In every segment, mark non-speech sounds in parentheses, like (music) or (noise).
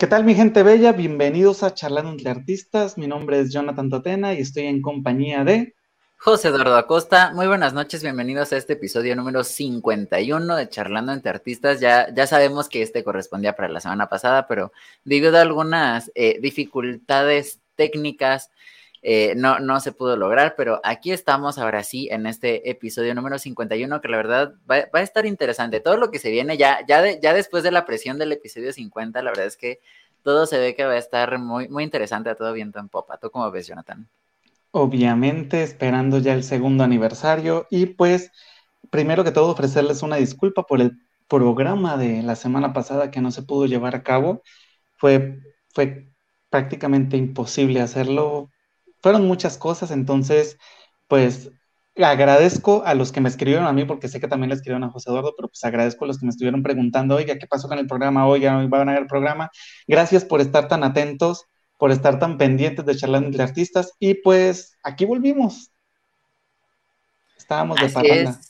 ¿Qué tal mi gente bella? Bienvenidos a Charlando entre Artistas. Mi nombre es Jonathan Totena y estoy en compañía de José Eduardo Acosta. Muy buenas noches, bienvenidos a este episodio número 51 de Charlando entre Artistas. Ya, ya sabemos que este correspondía para la semana pasada, pero debido a algunas eh, dificultades técnicas, eh, no, no se pudo lograr, pero aquí estamos ahora sí en este episodio número 51, que la verdad va, a estar interesante. Todo lo que se viene ya, ya, ya después de la presión del episodio 50, la verdad es que todo se ve que va a estar muy, muy interesante a todo viento en popa. ¿Tú cómo ves, Jonathan? Obviamente, esperando ya el segundo aniversario y pues, primero que todo, ofrecerles una disculpa por el programa de la semana pasada que no se pudo llevar a cabo. Fue, fue prácticamente imposible hacerlo fueron muchas cosas, entonces, pues agradezco a los que me escribieron a mí, porque sé que también le escribieron a José Eduardo, pero pues agradezco a los que me estuvieron preguntando, oiga, ¿qué pasó con el programa hoy? ¿Ya van a ver el programa? Gracias por estar tan atentos, por estar tan pendientes de charlar entre artistas, y pues aquí volvimos. Estábamos de parranda.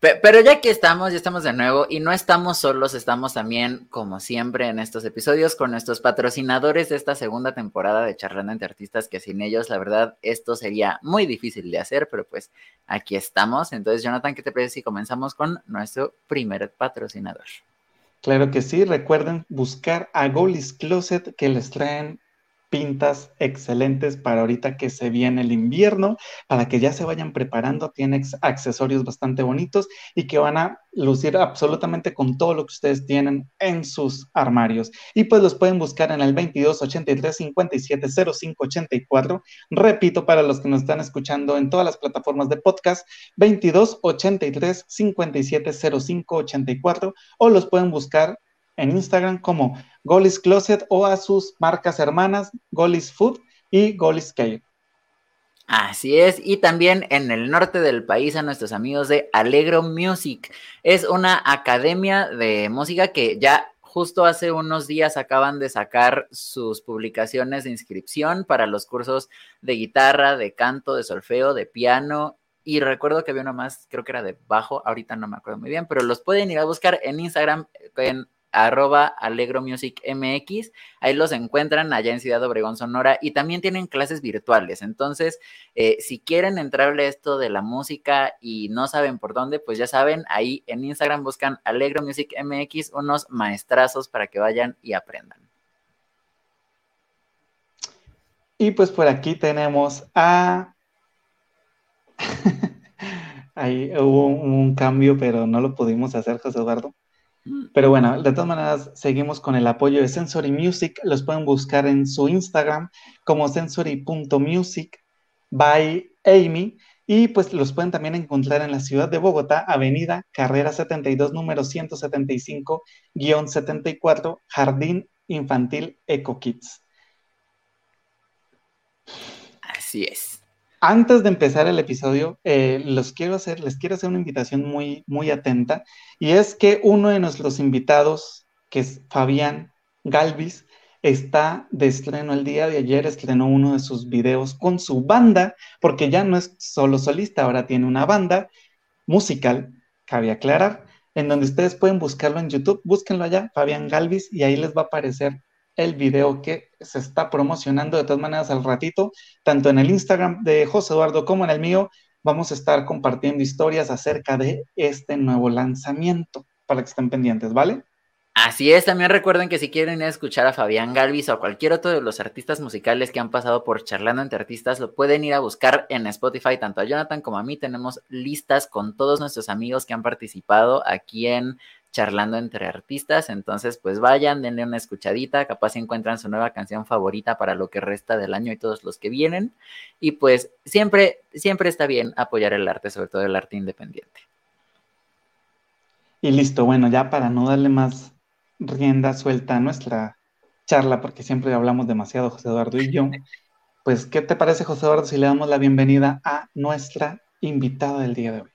Pero ya que estamos, ya estamos de nuevo y no estamos solos, estamos también, como siempre, en estos episodios con nuestros patrocinadores de esta segunda temporada de Charlando entre Artistas, que sin ellos, la verdad, esto sería muy difícil de hacer, pero pues aquí estamos. Entonces, Jonathan, ¿qué te parece si comenzamos con nuestro primer patrocinador? Claro que sí, recuerden buscar a Golis Closet que les traen pintas excelentes para ahorita que se viene el invierno, para que ya se vayan preparando, tiene accesorios bastante bonitos y que van a lucir absolutamente con todo lo que ustedes tienen en sus armarios. Y pues los pueden buscar en el 22 83 57 05 84. Repito, para los que nos están escuchando en todas las plataformas de podcast, 22 83 57 05 84 o los pueden buscar en Instagram como Golis Closet o a sus marcas hermanas Golis Food y Golis Cave. Así es, y también en el norte del país a nuestros amigos de Alegro Music. Es una academia de música que ya justo hace unos días acaban de sacar sus publicaciones de inscripción para los cursos de guitarra, de canto, de solfeo, de piano. Y recuerdo que había uno más, creo que era de bajo, ahorita no me acuerdo muy bien, pero los pueden ir a buscar en Instagram en arroba Alegro Music MX. Ahí los encuentran allá en Ciudad Obregón, Sonora. Y también tienen clases virtuales. Entonces, eh, si quieren entrarle esto de la música y no saben por dónde, pues ya saben, ahí en Instagram buscan Alegro Music MX, unos maestrazos para que vayan y aprendan. Y pues por aquí tenemos a... (laughs) Ahí hubo un cambio, pero no lo pudimos hacer, José Eduardo. Pero bueno, de todas maneras, seguimos con el apoyo de Sensory Music. Los pueden buscar en su Instagram como sensory.music by Amy. Y pues los pueden también encontrar en la ciudad de Bogotá, Avenida Carrera 72, número 175-74, Jardín Infantil Eco Kids. Así es. Antes de empezar el episodio, eh, los quiero hacer, les quiero hacer una invitación muy, muy atenta, y es que uno de nuestros invitados, que es Fabián Galvis, está de estreno el día de ayer, estrenó uno de sus videos con su banda, porque ya no es solo solista, ahora tiene una banda musical, cabe aclarar, en donde ustedes pueden buscarlo en YouTube, búsquenlo allá, Fabián Galvis, y ahí les va a aparecer el video que se está promocionando de todas maneras al ratito, tanto en el Instagram de José Eduardo como en el mío, vamos a estar compartiendo historias acerca de este nuevo lanzamiento para que estén pendientes, ¿vale? Así es, también recuerden que si quieren escuchar a Fabián Galvis o a cualquier otro de los artistas musicales que han pasado por Charlando entre Artistas, lo pueden ir a buscar en Spotify, tanto a Jonathan como a mí. Tenemos listas con todos nuestros amigos que han participado aquí en charlando entre artistas. Entonces, pues vayan, denle una escuchadita, capaz encuentran su nueva canción favorita para lo que resta del año y todos los que vienen. Y pues siempre, siempre está bien apoyar el arte, sobre todo el arte independiente. Y listo, bueno, ya para no darle más rienda suelta a nuestra charla, porque siempre hablamos demasiado, José Eduardo y yo, pues, ¿qué te parece, José Eduardo, si le damos la bienvenida a nuestra invitada del día de hoy?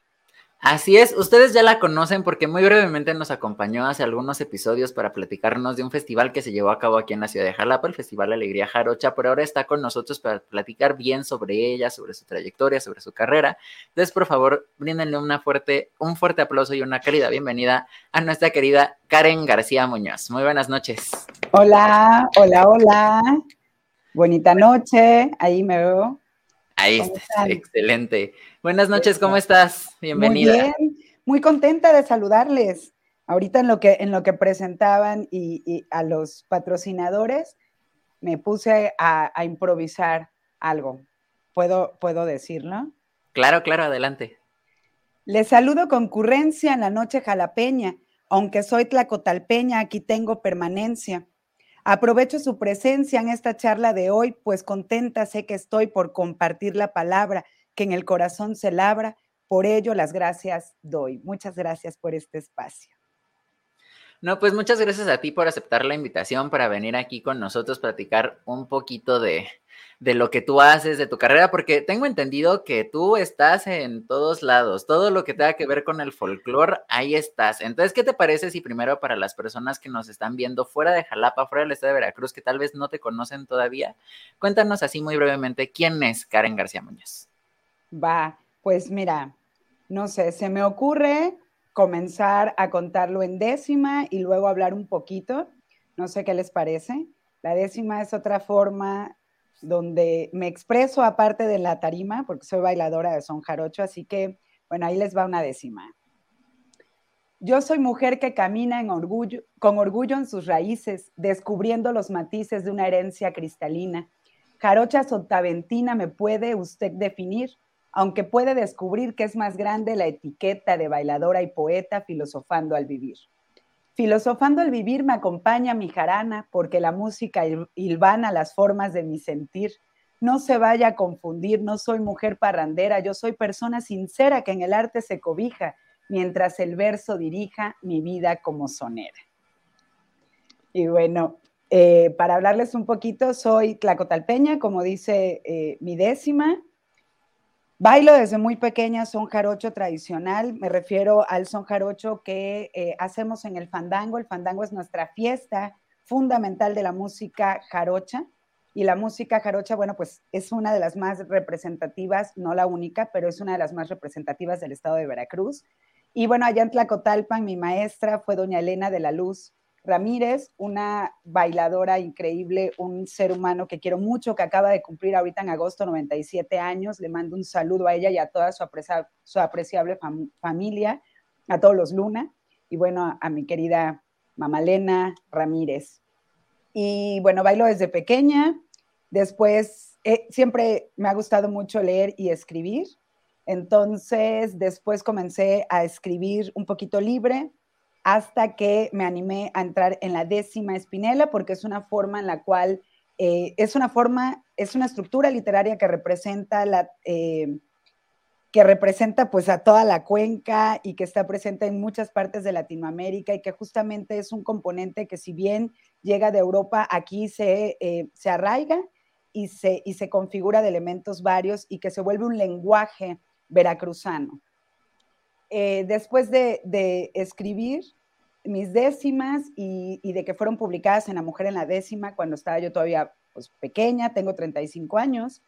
Así es, ustedes ya la conocen porque muy brevemente nos acompañó hace algunos episodios para platicarnos de un festival que se llevó a cabo aquí en la ciudad de Jalapa, el Festival Alegría Jarocha, pero ahora está con nosotros para platicar bien sobre ella, sobre su trayectoria, sobre su carrera. Entonces, por favor, bríndenle una fuerte, un fuerte aplauso y una cálida bienvenida a nuestra querida Karen García Muñoz. Muy buenas noches. Hola, hola, hola. Bonita noche, ahí me veo. Ahí está, excelente. Buenas noches, ¿cómo estás? Bienvenida. Muy bien, muy contenta de saludarles. Ahorita en lo que, en lo que presentaban y, a los patrocinadores, me puse a, a, improvisar algo. ¿Puedo, ¿Puedo decirlo? Claro, claro, adelante. Les saludo concurrencia en la noche jalapeña. Aunque soy tlacotalpeña, aquí tengo permanencia. Aprovecho su presencia en esta charla de hoy, pues contenta sé que estoy por compartir la palabra que en el corazón se labra. Por ello, las gracias doy. Muchas gracias por este espacio. No, pues muchas gracias a ti por aceptar la invitación para venir aquí con nosotros, platicar un poquito de, de lo que tú haces, de tu carrera, porque tengo entendido que tú estás en todos lados, todo lo que tenga que ver con el folclore, ahí estás. Entonces, ¿qué te parece si primero para las personas que nos están viendo fuera de Jalapa, fuera del estado de Veracruz, que tal vez no te conocen todavía, cuéntanos así muy brevemente, ¿quién es Karen García Muñoz? Va, pues mira, no sé, se me ocurre comenzar a contarlo en décima y luego hablar un poquito, no sé qué les parece. La décima es otra forma donde me expreso aparte de la tarima, porque soy bailadora de son jarocho, así que, bueno, ahí les va una décima. Yo soy mujer que camina con orgullo en sus raíces, descubriendo los matices de una herencia cristalina. Jarocha sotaventina me puede usted definir, aunque puede descubrir que es más grande la etiqueta de bailadora y poeta filosofando al vivir. Filosofando al vivir me acompaña mi jarana, porque la música hilvana las formas de mi sentir. No se vaya a confundir, no soy mujer parrandera, yo soy persona sincera que en el arte se cobija, mientras el verso dirija mi vida como sonera. Y bueno, eh, para hablarles un poquito, soy Tlacotalpeña, como dice eh, mi décima, Bailo desde muy pequeña son jarocho tradicional, me refiero al son jarocho que eh, hacemos en el fandango. El fandango es nuestra fiesta fundamental de la música jarocha. Y la música jarocha, bueno, pues es una de las más representativas, no la única, pero es una de las más representativas del estado de Veracruz. Y bueno, allá en Tlacotalpan, mi maestra fue doña Elena de la Luz, Ramírez, una bailadora increíble, un ser humano que quiero mucho, que acaba de cumplir ahorita en agosto 97 años. Le mando un saludo a ella y a toda su, apreciable familia, a todos los Luna, y bueno, a, mi querida Mamalena Ramírez. Y bueno, bailo desde pequeña. Después, eh, siempre me ha gustado mucho leer y escribir. Entonces, después comencé a escribir un poquito libre, hasta que me animé a entrar en la décima espinela, porque es una forma en la cual, eh, es una forma, es una estructura literaria que representa la... Eh, que representa pues a toda la cuenca y que está presente en muchas partes de Latinoamérica y que justamente es un componente que si bien llega de Europa, aquí se, eh, se arraiga y se, y se configura de elementos varios y que se vuelve un lenguaje veracruzano. Eh, después de, escribir mis décimas y, de que fueron publicadas en La Mujer en la Décima, cuando estaba yo todavía pues, pequeña, tengo 35 años,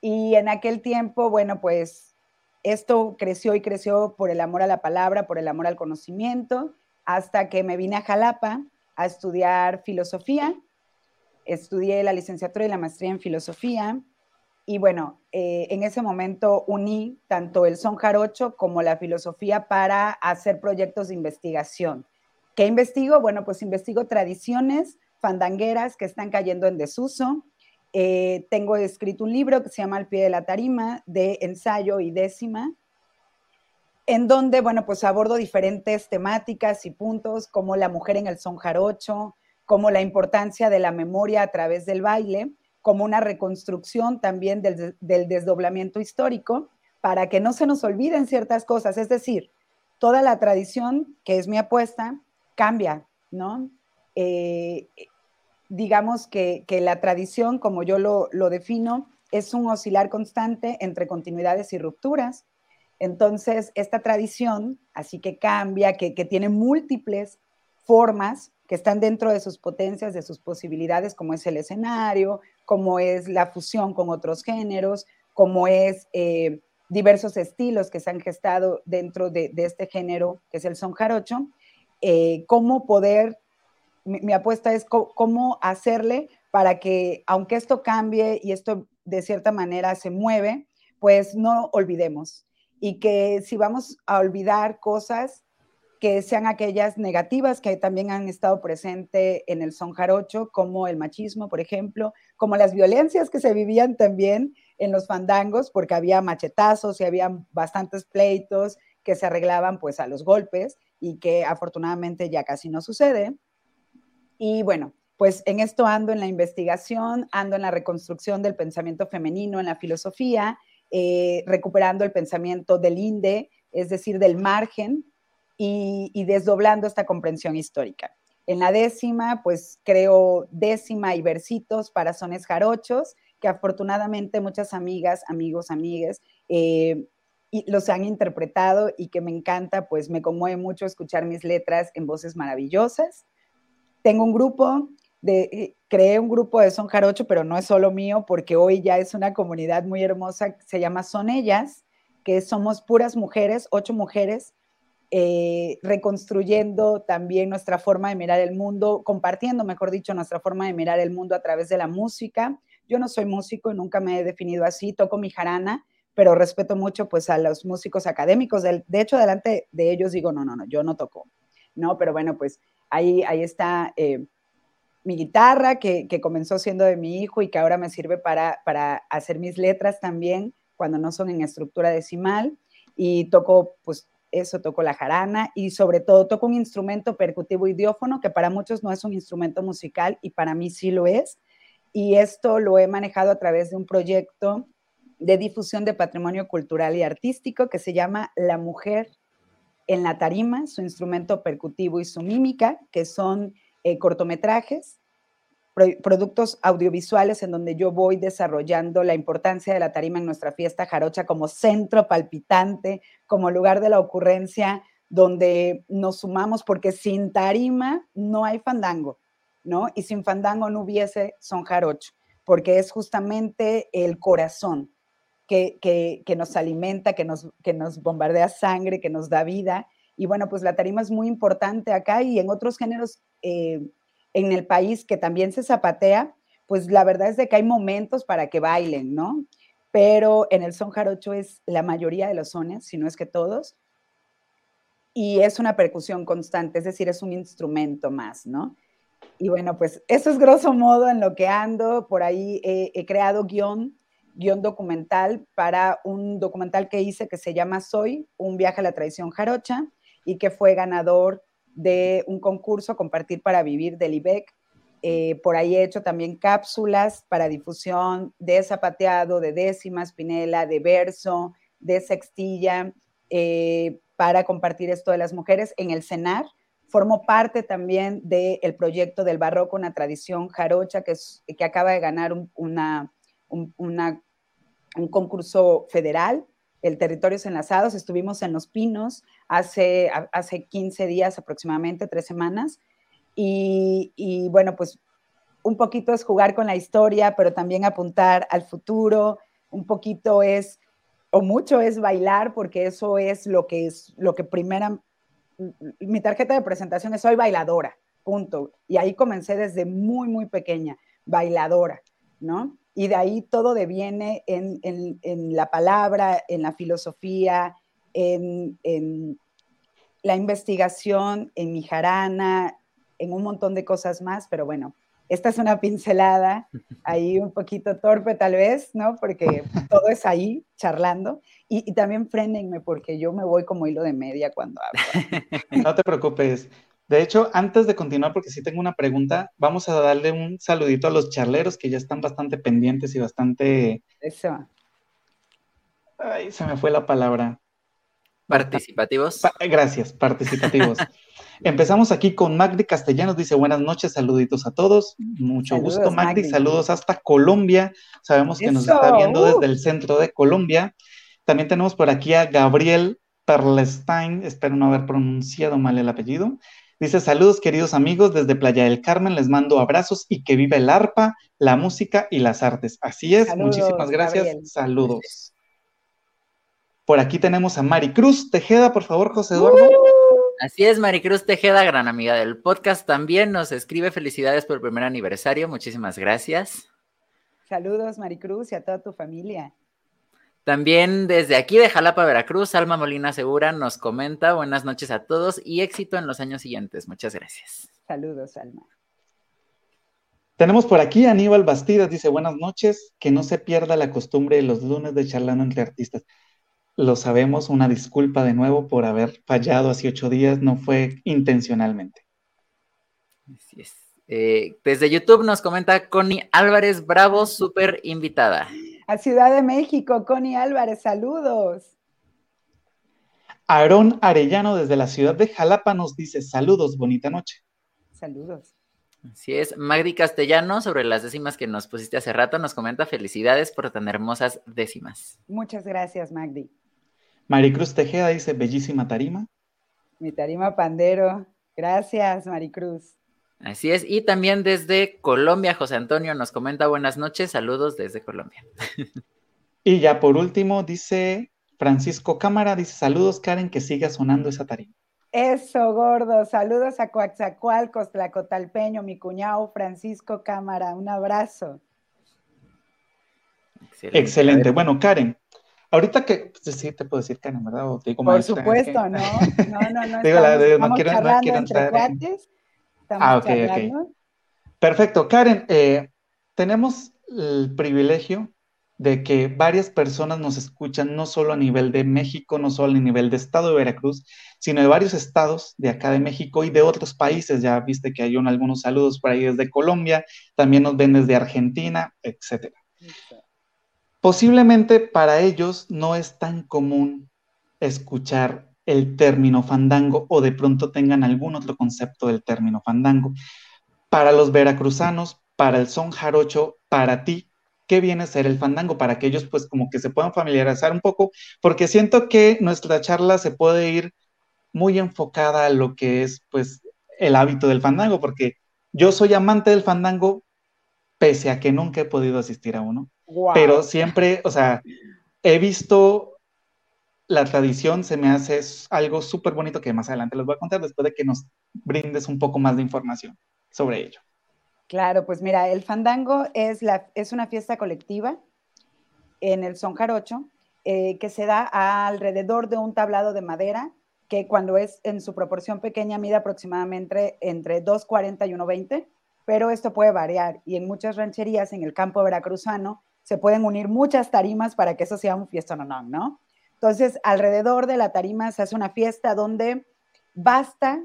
y en aquel tiempo, bueno, pues esto creció y creció por el amor a la palabra, por el amor al conocimiento, hasta que me vine a Jalapa a estudiar filosofía. Estudié la licenciatura y la maestría en filosofía y bueno, eh, en ese momento uní tanto el son jarocho como la filosofía para hacer proyectos de investigación. ¿Qué investigo? Bueno, pues investigo tradiciones fandangueras que están cayendo en desuso. Eh, tengo escrito un libro que se llama Al pie de la tarima, de ensayo y décima, en donde, bueno, pues abordo diferentes temáticas y puntos como la mujer en el son jarocho, como la importancia de la memoria a través del baile como una reconstrucción también del, desdoblamiento histórico para que no se nos olviden ciertas cosas. Es decir, toda la tradición, que es mi apuesta, cambia, ¿no? Eh, digamos que, la tradición, como yo lo, defino, es un oscilar constante entre continuidades y rupturas. Entonces, esta tradición, así que cambia, que, que tiene múltiples formas que están dentro de sus potencias, de sus posibilidades, como es el escenario, como es la fusión con otros géneros, como es eh, diversos estilos que se han gestado dentro de, este género, que es el son jarocho, eh, cómo poder mi, apuesta es cómo hacerle para que, aunque esto cambie y esto de cierta manera se mueve, pues no olvidemos. Y que si vamos a olvidar cosas, que sean aquellas negativas que también han estado presentes en el son jarocho, como el machismo, por ejemplo, como las violencias que se vivían también en los fandangos, porque había machetazos y había bastantes pleitos que se arreglaban pues a los golpes y que afortunadamente ya casi no sucede. Y bueno, pues en esto ando en la investigación, ando en la reconstrucción del pensamiento femenino en la filosofía, eh, recuperando el pensamiento del INDE, es decir, del margen, y, desdoblando esta comprensión histórica. En la décima, pues creo décima y versitos para sones jarochos, que afortunadamente muchas amigas, amigos, amigues eh, los han interpretado y que me encanta, pues me conmueve mucho escuchar mis letras en voces maravillosas. Tengo un grupo de, eh, creé un grupo de son jarocho, pero no es solo mío, porque hoy ya es una comunidad muy hermosa, se llama Son Ellas, que somos puras mujeres, ocho mujeres, eh, reconstruyendo también nuestra forma de mirar el mundo, compartiendo, mejor dicho, nuestra forma de mirar el mundo a través de la música. Yo no soy músico y nunca me he definido así, toco mi jarana, pero respeto mucho pues a los músicos académicos. De, hecho, delante de ellos digo, no, no, no, yo no toco, ¿no? Pero bueno, pues ahí, ahí está eh, mi guitarra, que, comenzó siendo de mi hijo y que ahora me sirve para, hacer mis letras también cuando no son en estructura decimal. Y toco, pues eso, toco la jarana y sobre todo toco un instrumento percutivo idiófono que para muchos no es un instrumento musical y para mí sí lo es. Y esto lo he manejado a través de un proyecto de difusión de patrimonio cultural y artístico que se llama La Mujer en la Tarima, su instrumento percutivo y su mímica, que son eh, cortometrajes, productos audiovisuales en donde yo voy desarrollando la importancia de la tarima en nuestra fiesta jarocha como centro palpitante, como lugar de la ocurrencia donde nos sumamos, porque sin tarima no hay fandango, ¿no? Y sin fandango no hubiese son jarocho, porque es justamente el corazón que, que, nos alimenta, que nos, que nos bombardea sangre, que nos da vida. Y bueno, pues la tarima es muy importante acá y en otros géneros eh, en el país que también se zapatea, pues la verdad es de que hay momentos para que bailen, ¿no? Pero en el son jarocho es la mayoría de los sones, si no es que todos, y es una percusión constante, es decir, es un instrumento más, ¿no? Y bueno, pues eso es grosso modo en lo que ando. Por ahí he creado guion, guion documental para un documental que hice que se llama Soy, un viaje a la tradición jarocha y que fue ganador de un concurso Compartir para Vivir del IBEC. Eh, por ahí he hecho también cápsulas para difusión de zapateado, de décima espinela, de verso, de sextilla, eh, para compartir esto de las mujeres en el CENAR. Formo parte también del proyecto del barroco, una tradición jarocha que, que acaba de ganar un, una, un concurso federal el Territorios Enlazados, estuvimos en Los Pinos hace, hace 15 días aproximadamente, tres semanas, y, y, bueno, pues un poquito es jugar con la historia, pero también apuntar al futuro, un poquito es, o mucho es bailar, porque eso es lo que es, lo que primera, mi tarjeta de presentación es soy bailadora, punto. Y ahí comencé desde muy, muy pequeña, bailadora, ¿no? Y de ahí todo deviene en, la palabra, en la filosofía, en, la investigación, en mi jarana, en un montón de cosas más, pero bueno, esta es una pincelada, ahí un poquito torpe tal vez, ¿no? Porque todo es ahí, charlando. Y, y, también frénenme porque yo me voy como hilo de media cuando hablo. (laughs) No te preocupes. De hecho, antes de continuar, porque sí tengo una pregunta, vamos a darle un saludito a los charleros que ya están bastante pendientes y bastante... Eso. Ay, se me fue la palabra. Participativos. gracias, participativos. (laughs) Empezamos aquí con Magdi Castellanos, dice buenas noches, saluditos a todos. Mucho gusto, Magdi. Saludos hasta Colombia. Sabemos que nos está viendo desde el centro de Colombia. También tenemos por aquí a Gabriel Perlestein, espero no haber pronunciado mal el apellido. Dice, saludos queridos amigos desde Playa del Carmen, les mando abrazos y que viva el arpa, la música y las artes. Así es, muchísimas gracias, saludos. Por aquí tenemos a Mari Cruz Tejeda, por favor, José Eduardo. Así es, Maricruz Tejeda, gran amiga del podcast, también nos escribe felicidades por el primer aniversario. Muchísimas gracias. Saludos, Maricruz, y a toda tu familia. También desde aquí de Jalapa, Veracruz, Alma Molina Segura nos comenta buenas noches a todos y éxito en los años siguientes. Muchas gracias. Saludos, Alma. Tenemos por aquí a Aníbal Bastidas, dice buenas noches, que no se pierda la costumbre de los lunes de charlando entre artistas. Lo sabemos, una disculpa de nuevo por haber fallado hace ocho días, no fue intencionalmente. Así es. Eh, desde YouTube nos comenta Connie Álvarez Bravo, súper invitada. A Ciudad de México, Connie Álvarez, saludos. Aarón Arellano desde la ciudad de Jalapa nos dice saludos, bonita noche. Saludos. Así es, Magdi Castellano, sobre las décimas que nos pusiste hace rato, nos comenta felicidades por tan hermosas décimas. Muchas gracias, Magdi. Maricruz Tejeda dice bellísima tarima. Mi tarima pandero. Gracias, Maricruz. Así es, y también desde Colombia, José Antonio nos comenta buenas noches, saludos desde Colombia. y ya por último, dice Francisco Cámara, dice saludos Karen, que siga sonando esa tarima. Eso, gordo. Saludos a Coaxacualcos, Tlacotalpeño, mi cuñado Francisco Cámara. Un abrazo. Excelente. Bueno, Karen, ahorita que pues, sí te puedo decir Karen, ¿verdad? Por supuesto, no. (laughs) No, no, no. Digo, la de, no quiero, no quiero entrar. Ah, ok, ok. Perfecto. Karen, eh, tenemos el privilegio de que varias personas nos escuchan no solo a nivel de México, no solo a nivel de estado de Veracruz, sino de varios estados de acá de México y de otros países. Ya viste que hay algunos saludos por ahí desde Colombia, también nos ven desde Argentina, etc. Posiblemente para ellos no es tan común escuchar el término fandango o de pronto tengan algún otro concepto del término fandango. Para los veracruzanos, para el son jarocho, para ti, qué viene a ser el fandango para que ellos pues como que se puedan familiarizar un poco, porque siento que nuestra charla se puede ir muy enfocada a lo que es pues el hábito del fandango, porque yo soy amante del fandango pese a que nunca he podido asistir a uno, pero siempre, o sea, he visto la tradición, se me hace algo súper bonito que más adelante les voy a contar después de que nos brindes un poco más de información sobre ello. Claro, pues mira, el fandango es, la, es una fiesta colectiva en el son jarocho eh, que se da alrededor de un tablado de madera que cuando es en su proporción pequeña mide aproximadamente entre 2,40 y 1,20, pero esto puede variar y en muchas rancherías en el campo veracruzano se pueden unir muchas tarimas para que eso sea un fiesta no, ¿no? Entonces, alrededor de la tarima se hace una fiesta donde basta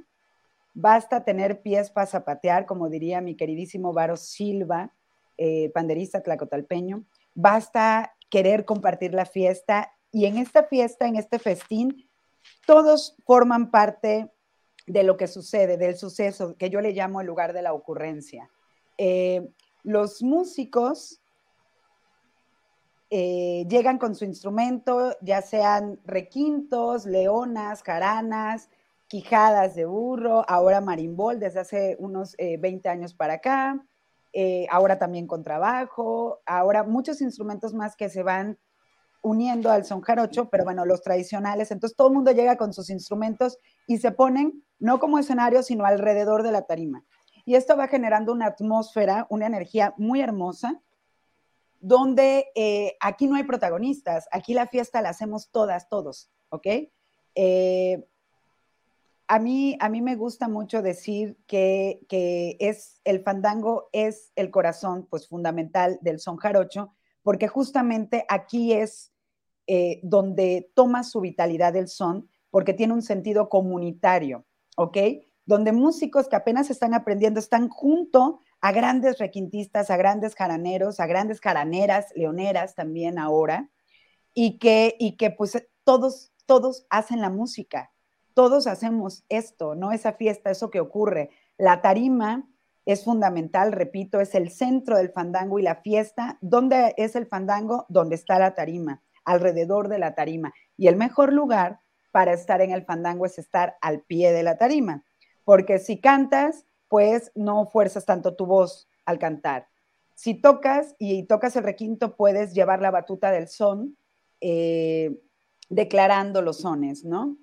Basta tener pies para zapatear, como diría mi queridísimo Varo Silva, eh, panderista tlacotalpeño. Basta querer compartir la fiesta. Y en esta fiesta, en este festín, todos forman parte de lo que sucede, del suceso, que yo le llamo el lugar de la ocurrencia. Eh, los músicos eh, llegan con su instrumento, ya sean requintos, leonas, jaranas, quijadas de burro, ahora marimbol desde hace unos 20 eh, años para acá, eh, ahora también con trabajo, ahora muchos instrumentos más que se van uniendo al son jarocho, pero bueno, los tradicionales, entonces todo el mundo llega con sus instrumentos y se ponen no como escenario, sino alrededor de la tarima. Y esto va generando una atmósfera, una energía muy hermosa, donde eh, aquí no hay protagonistas, aquí la fiesta la hacemos todas, todos, ¿ok? a mí, a mí me gusta mucho decir que, es el fandango es el corazón pues fundamental del son jarocho, porque justamente aquí es eh, donde toma su vitalidad el son, porque tiene un sentido comunitario, ¿ok? Donde músicos que apenas están aprendiendo están junto a grandes requintistas, a grandes jaraneros, a grandes jaraneras, leoneras también ahora, y que, y que pues todos, todos hacen la música, todos hacemos esto, ¿no? Esa fiesta, eso que ocurre. La tarima es fundamental, repito, es el centro del fandango y la fiesta. ¿Dónde es el fandango? Donde está la tarima, alrededor de la tarima. Y el mejor lugar para estar en el fandango es estar al pie de la tarima, porque si cantas, pues no fuerzas tanto tu voz al cantar. Si tocas y tocas el requinto, puedes llevar la batuta del son, eh, declarando los sones, ¿no?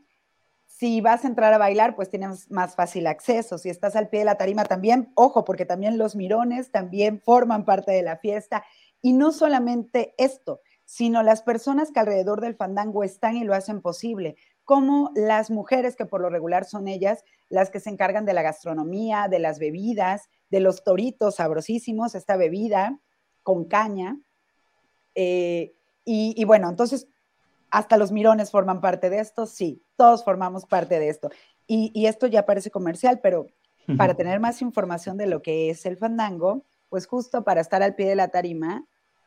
Si vas a entrar a bailar, pues tienes más fácil acceso. Si estás al pie de la tarima también, ojo, porque también los mirones también forman parte de la fiesta. Y no solamente esto, sino las personas que alrededor del fandango están y lo hacen posible, como las mujeres que por lo regular son ellas las que se encargan de la gastronomía, de las bebidas, de los toritos sabrosísimos, esta bebida con caña. Eh, y, bueno, entonces, hasta los mirones forman parte de esto, sí, todos formamos parte de esto. Y, esto ya parece comercial, pero para tener más información de lo que es el fandango, pues justo para estar al pie de la tarima,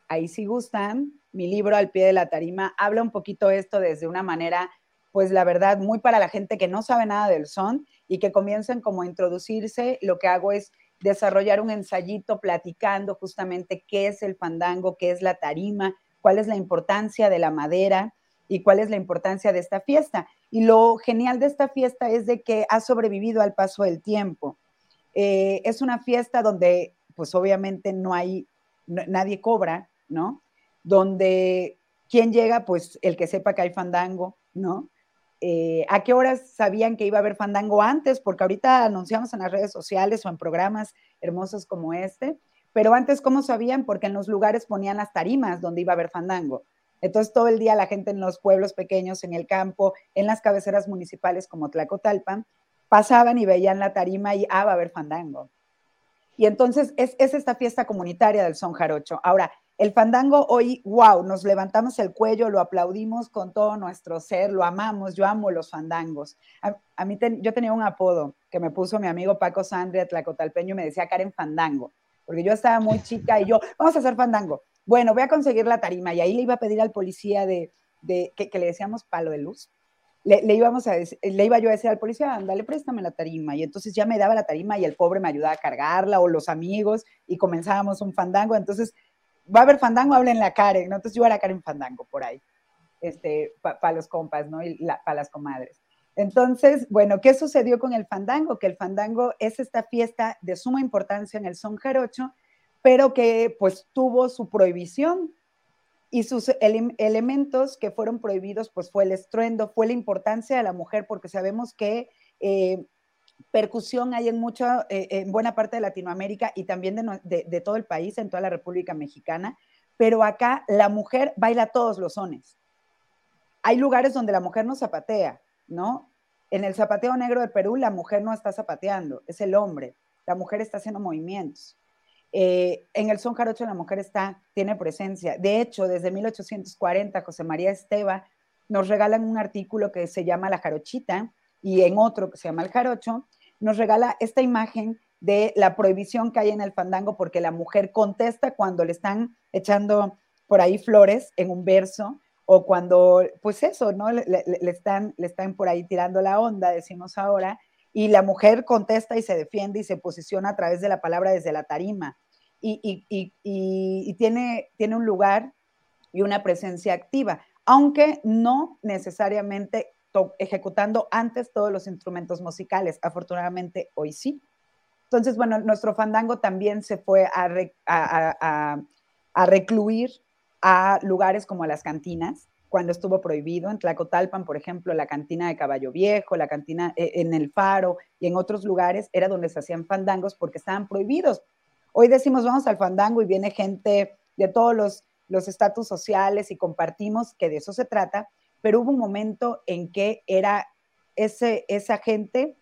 ahí si gustan, mi libro Al pie de la tarima habla un poquito esto desde una manera, pues la verdad, muy para la gente que no sabe nada del son y que comiencen como a introducirse, lo que hago es desarrollar un ensayito platicando justamente qué es el fandango, qué es la tarima, cuál es la importancia de la madera y cuál es la importancia de esta fiesta. Y lo genial de esta fiesta es de que ha sobrevivido al paso del tiempo. Eh, es una fiesta donde, pues obviamente no hay, nadie cobra, ¿no? Donde quien llega, pues el que sepa que hay fandango, ¿no? Eh, ¿A qué horas sabían que iba a haber fandango antes? Porque ahorita anunciamos en las redes sociales o en programas hermosos como este, pero antes, ¿cómo sabían? Porque en los lugares ponían las tarimas donde iba a haber fandango. Entonces, todo el día la gente en los pueblos pequeños, en el campo, en las cabeceras municipales como Tlacotalpan, pasaban y veían la tarima y, ah, va a haber fandango. Y entonces es, es esta fiesta comunitaria del son jarocho. Ahora, el fandango hoy, wow, nos levantamos el cuello, lo aplaudimos con todo nuestro ser, lo amamos, yo amo los fandangos. A, mí yo tenía un apodo que me puso mi amigo Paco Sandria, Tlacotalpeño, me decía Karen Fandango porque yo estaba muy chica y yo, vamos a hacer fandango. Bueno, voy a conseguir la tarima y ahí le iba a pedir al policía de, que, le decíamos palo de luz. Le, íbamos a le iba yo a decir al policía, ándale, préstame la tarima. Y entonces ya me daba la tarima y el pobre me ayudaba a cargarla o los amigos y comenzábamos un fandango. Entonces, va a haber fandango, hablen la Karen, ¿no? Entonces yo era Karen Fandango por ahí, este, para los compas, ¿no? Y para las comadres. Entonces, bueno, ¿qué sucedió con el fandango? Que el fandango es esta fiesta de suma importancia en el son jarocho, pero que pues tuvo su prohibición y sus elementos que fueron prohibidos pues fue el estruendo, fue la importancia de la mujer, porque sabemos que eh, percusión hay en mucha, eh, en buena parte de Latinoamérica y también de, de, todo el país, en toda la República Mexicana, pero acá la mujer baila todos los sones. Hay lugares donde la mujer no zapatea, ¿no? En el zapateo negro de Perú, la mujer no está zapateando, es el hombre. La mujer está haciendo movimientos. Eh, en el son jarocho la mujer está, tiene presencia. De hecho, desde 1840, José María Esteva nos regalan un artículo que se llama La Jarochita y en otro que se llama El Jarocho, nos regala esta imagen de la prohibición que hay en el fandango porque la mujer contesta cuando le están echando por ahí flores en un verso o cuando, pues eso, ¿no? Le, están, le están por ahí tirando la onda, decimos ahora, y la mujer contesta y se defiende y se posiciona a través de la palabra desde la tarima y, y tiene, tiene un lugar y una presencia activa, aunque no necesariamente ejecutando antes todos los instrumentos musicales. Afortunadamente hoy sí. Entonces, bueno, nuestro fandango también se fue a, recluir a lugares como las cantinas, cuando estuvo prohibido. En Tlacotalpan, por ejemplo, la cantina de Caballo Viejo, la cantina eh, en el Faro y en otros lugares era donde se hacían fandangos porque estaban prohibidos. Hoy decimos vamos al fandango y viene gente de todos los estatus sociales y compartimos que de eso se trata, pero hubo un momento en que era ese, esa gente,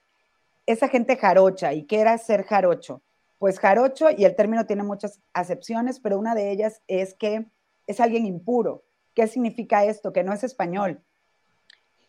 esa gente jarocha. ¿Y qué era ser jarocho? Pues jarocho, y el término tiene muchas acepciones, pero una de ellas es que es alguien impuro. ¿Qué significa esto? Que no es español,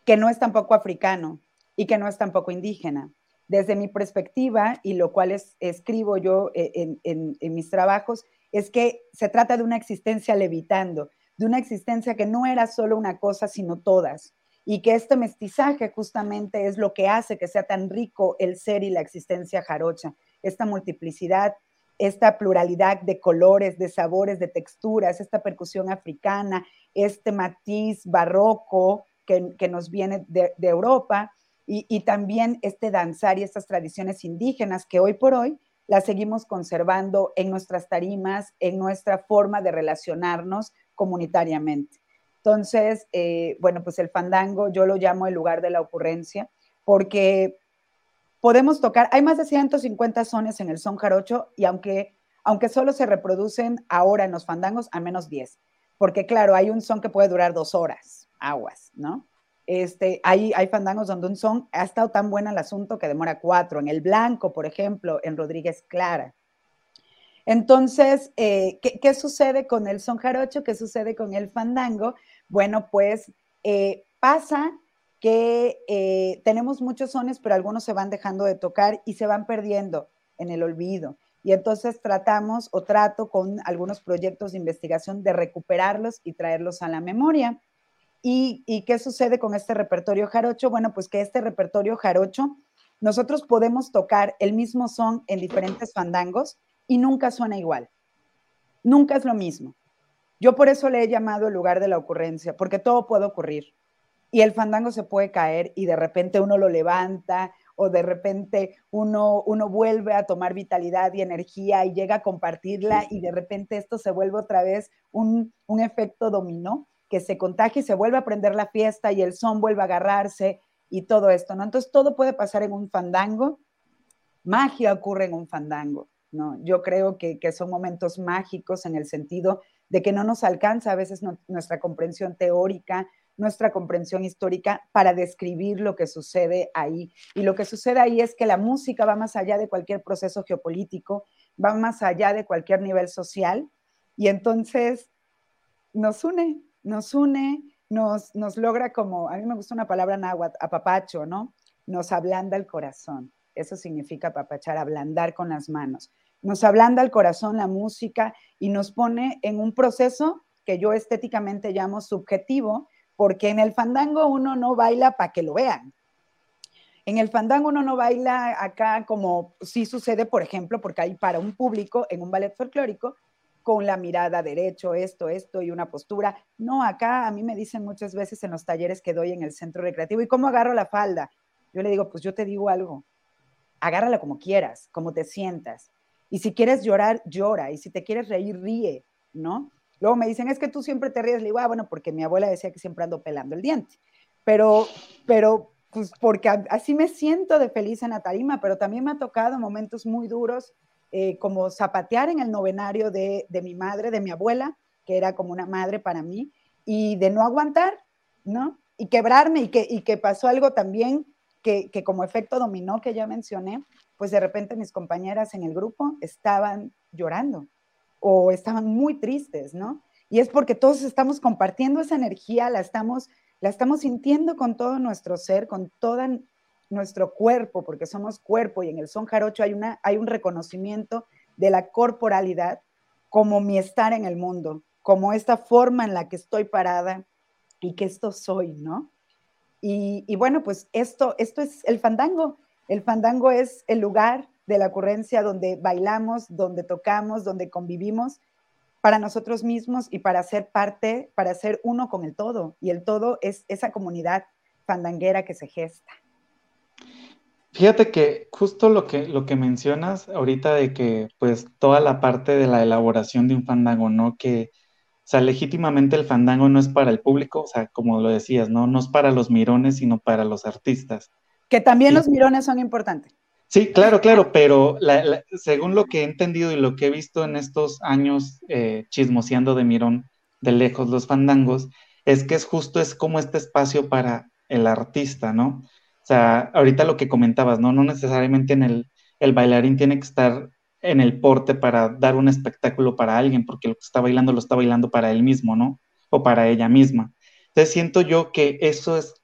que no es tampoco africano y que no es tampoco indígena. Desde mi perspectiva, y lo cual es, escribo yo eh, en, mis trabajos, es que se trata de una existencia levitando, de una existencia que no era solo una cosa, sino todas. Y que este mestizaje justamente es lo que hace que sea tan rico el ser y la existencia jarocha, esta multiplicidad esta pluralidad de colores, de sabores, de texturas, esta percusión africana, este matiz barroco que, nos viene de, Europa y, también este danzar y estas tradiciones indígenas que hoy por hoy las seguimos conservando en nuestras tarimas, en nuestra forma de relacionarnos comunitariamente. Entonces, eh, bueno, pues el fandango yo lo llamo el lugar de la ocurrencia, porque podemos tocar, hay más de 150 sones en el son jarocho y aunque, aunque solo se reproducen ahora en los fandangos, al menos 10, porque claro, hay un son que puede durar dos horas, aguas, ¿no? Este, hay, hay fandangos donde un son ha estado tan bueno el asunto que demora cuatro. En el blanco, por ejemplo, en Rodríguez Clara. Entonces, eh, ¿qué, sucede con el son jarocho? ¿Qué sucede con el fandango? Bueno, pues eh, pasa que eh, tenemos muchos sones, pero algunos se van dejando de tocar y se van perdiendo en el olvido. Y entonces tratamos o trato con algunos proyectos de investigación de recuperarlos y traerlos a la memoria. ¿Y, ¿Y, qué sucede con este repertorio jarocho? Bueno, pues que este repertorio jarocho, nosotros podemos tocar el mismo son en diferentes fandangos, y nunca suena igual. Nunca es lo mismo. Yo por eso le he llamado el lugar de la ocurrencia, porque todo puede ocurrir. Y el fandango se puede caer y de repente uno lo levanta o de repente uno, uno vuelve a tomar vitalidad y energía y llega a compartirla y de repente esto se vuelve otra vez un, un efecto dominó que se contagia y se vuelve a prender la fiesta y el son vuelve a agarrarse y todo esto, ¿no? Entonces todo puede pasar en un fandango, magia ocurre en un fandango. ¿No? Yo creo que, son momentos mágicos en el sentido de que no nos alcanza a veces nuestra comprensión teórica, nuestra comprensión histórica para describir lo que sucede ahí. Y lo que sucede ahí es que la música va más allá de cualquier proceso geopolítico, va más allá de cualquier nivel social y entonces nos une, nos une, nos, nos logra como, a mí me gusta una palabra náhuatl, apapacho, ¿no? Nos ablanda el corazón. Eso significa papachar, ablandar con las manos. Nos ablanda el corazón la música y nos pone en un proceso que yo estéticamente llamo subjetivo, porque en el fandango uno no baila para que lo vean. En el fandango uno no baila acá como sí sucede, por ejemplo, porque hay para un público en un ballet folclórico con la mirada derecho, esto, esto y una postura. No, acá a mí me dicen muchas veces en los talleres que doy en el centro recreativo, ¿y cómo agarro la falda? Yo le digo, pues yo te digo algo, agárrala como quieras, como te sientas. Y si quieres llorar, llora. Y si te quieres reír, ríe, ¿no? Luego me dicen, es que tú siempre te ríes. Le digo, ah, bueno, porque mi abuela decía que siempre ando pelando el diente. Pero, pero, pues porque así me siento de feliz en la pero también me ha tocado momentos muy duros, eh, como zapatear en el novenario de, de mi madre, de mi abuela, que era como una madre para mí, y de no aguantar, ¿no? Y quebrarme, y que, y que pasó algo también que, como efecto dominó que ya mencioné, pues de repente mis compañeras en el grupo estaban llorando o estaban muy tristes, ¿no? Y es porque todos estamos compartiendo esa energía, la estamos, la estamos sintiendo con todo nuestro ser, con todo nuestro cuerpo, porque somos cuerpo y en el son jarocho hay, una, hay un reconocimiento de la corporalidad como mi estar en el mundo, como esta forma en la que estoy parada y que esto soy, ¿no? Y, bueno, pues esto, esto es el fandango. El fandango es el lugar de la ocurrencia donde bailamos, donde tocamos, donde convivimos para nosotros mismos y para ser parte, para ser uno con el todo. Y el todo es esa comunidad fandanguera que se gesta. Fíjate que justo lo que, lo que mencionas ahorita de que pues toda la parte de la elaboración de un fandango, ¿no? Que sea, legítimamente el fandango no es para el público, o sea, como lo decías, ¿no? No es para los mirones, sino para los artistas. Que también los mirones son importantes. Sí, claro, claro, pero según lo que he entendido y lo que he visto en estos años eh, chismoseando de Mirón de lejos los fandangos, es que es justo, es como este espacio para el artista, ¿no? O sea, ahorita lo que comentabas, ¿no? No necesariamente en el, el bailarín tiene que estar en el porte para dar un espectáculo para alguien, porque lo que está bailando lo está bailando para él mismo, ¿no? O para ella misma. Entonces siento yo que eso es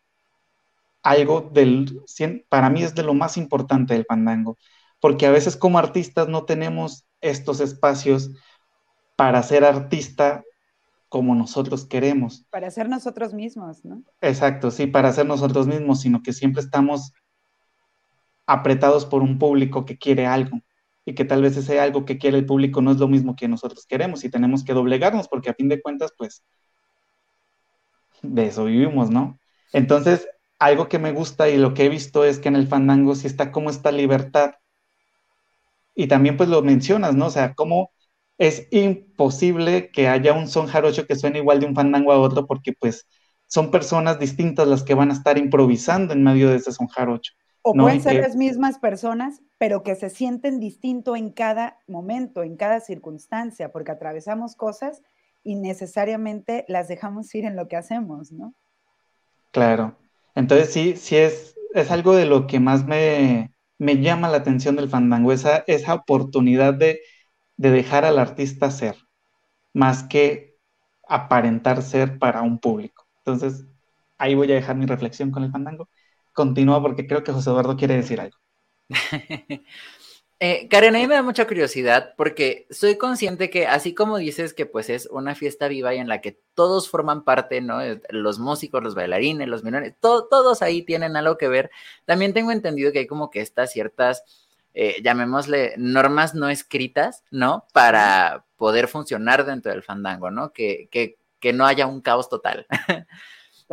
algo del, para mí es de lo más importante del fandango, porque a veces como artistas no tenemos estos espacios para ser artista como nosotros queremos. Para ser nosotros mismos, ¿no? Exacto, sí, para ser nosotros mismos, sino que siempre estamos apretados por un público que quiere algo y que tal vez ese algo que quiere el público no es lo mismo que nosotros queremos y tenemos que doblegarnos porque a fin de cuentas, pues, de eso vivimos, ¿no? Entonces, algo que me gusta y lo que he visto es que en el fandango sí está como esta libertad. Y también pues lo mencionas, ¿no? O sea, cómo es imposible que haya un son jarocho que suene igual de un fandango a otro porque pues son personas distintas las que van a estar improvisando en medio de ese son jarocho. O pueden ser las mismas personas, pero que se sienten distinto en cada momento, en cada circunstancia, porque atravesamos cosas y necesariamente las dejamos ir en lo que hacemos, ¿no? Claro. Entonces sí, sí es, es algo de lo que más me, me llama la atención del fandango, esa, esa oportunidad de, de dejar al artista ser, más que aparentar ser para un público. Entonces, ahí voy a dejar mi reflexión con el fandango continúa porque creo que José Eduardo quiere decir algo. (laughs) eh, Karen, a mí me da mucha curiosidad porque soy consciente que así como dices que pues es una fiesta viva y en la que todos forman parte, ¿no? Eh, los músicos, los bailarines, los menores, todos ahí tienen algo que ver. También tengo entendido que hay como que estas ciertas, eh, llamémosle, normas no escritas, ¿no? Para poder funcionar dentro del fandango, ¿no? Que, que, que no haya un caos total. (laughs)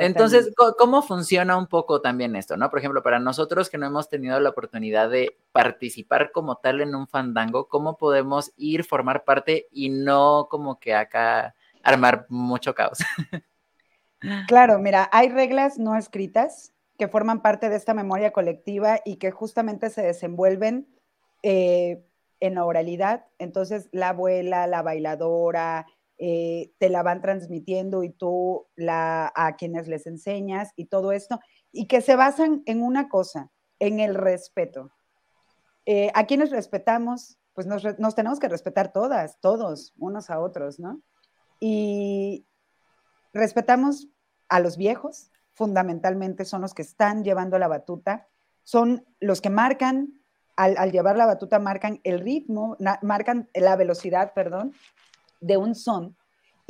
Entonces, ¿cómo funciona un poco también esto, no? Por ejemplo, para nosotros que no hemos tenido la oportunidad de participar como tal en un fandango, ¿cómo podemos ir, formar parte y no como que acá armar mucho caos? (laughs) Claro, mira, hay reglas no escritas que forman parte de esta memoria colectiva y que justamente se desenvuelven eh, en la oralidad. Entonces, la abuela, la bailadora, eh, te la van transmitiendo y tú la, a quienes les enseñas y todo esto, y que se basan en una cosa, en el respeto. Eh, a quienes respetamos, pues nos, nos, tenemos que respetar todas, todos, unos a otros, ¿no? Y respetamos a los viejos, fundamentalmente son los que están llevando la batuta, son los que marcan, al, al llevar la batuta, marcan el ritmo, marcan la velocidad, perdón, de un son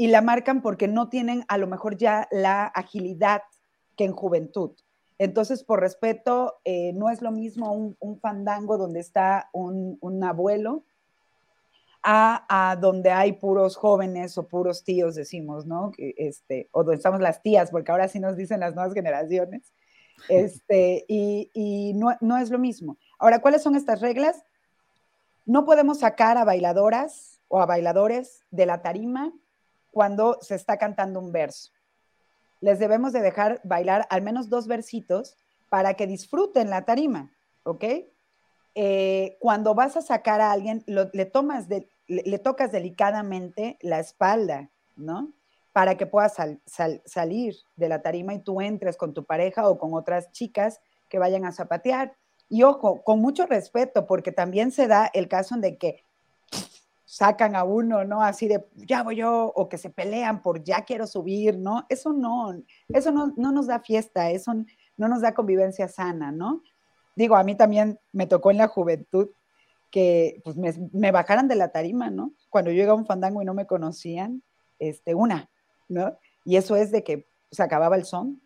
y la marcan porque no tienen a lo mejor ya la agilidad que en juventud. Entonces, por respeto, eh, no es lo mismo un, fandango donde está un, abuelo a, donde hay puros jóvenes o puros tíos, decimos, ¿no? Este, o donde estamos las tías, porque ahora sí nos dicen las nuevas generaciones. (laughs) Este, y, y no, no es lo mismo. Ahora, ¿cuáles son estas reglas? No podemos sacar a bailadoras o a bailadores de la tarima cuando se está cantando un verso. Les debemos de dejar bailar al menos dos versitos para que disfruten la tarima, ¿ok? Eh, cuando vas a sacar a alguien, le, tomas le, tocas delicadamente la espalda, ¿no? Para que puedas salir de la tarima y tú entres con tu pareja o con otras chicas que vayan a zapatear. Y ojo, con mucho respeto, porque también se da el caso de que sacan a uno, ¿no? Así de, ya voy yo, o que se pelean por ya quiero subir, ¿no? Eso no, eso no, nos da fiesta, eso no nos da convivencia sana, ¿no? Digo, a mí también me tocó en la juventud que pues me, me bajaran de la tarima, ¿no? Cuando yo llegué a un fandango y no me conocían, este, una, ¿no? Y eso es de que se acababa el son,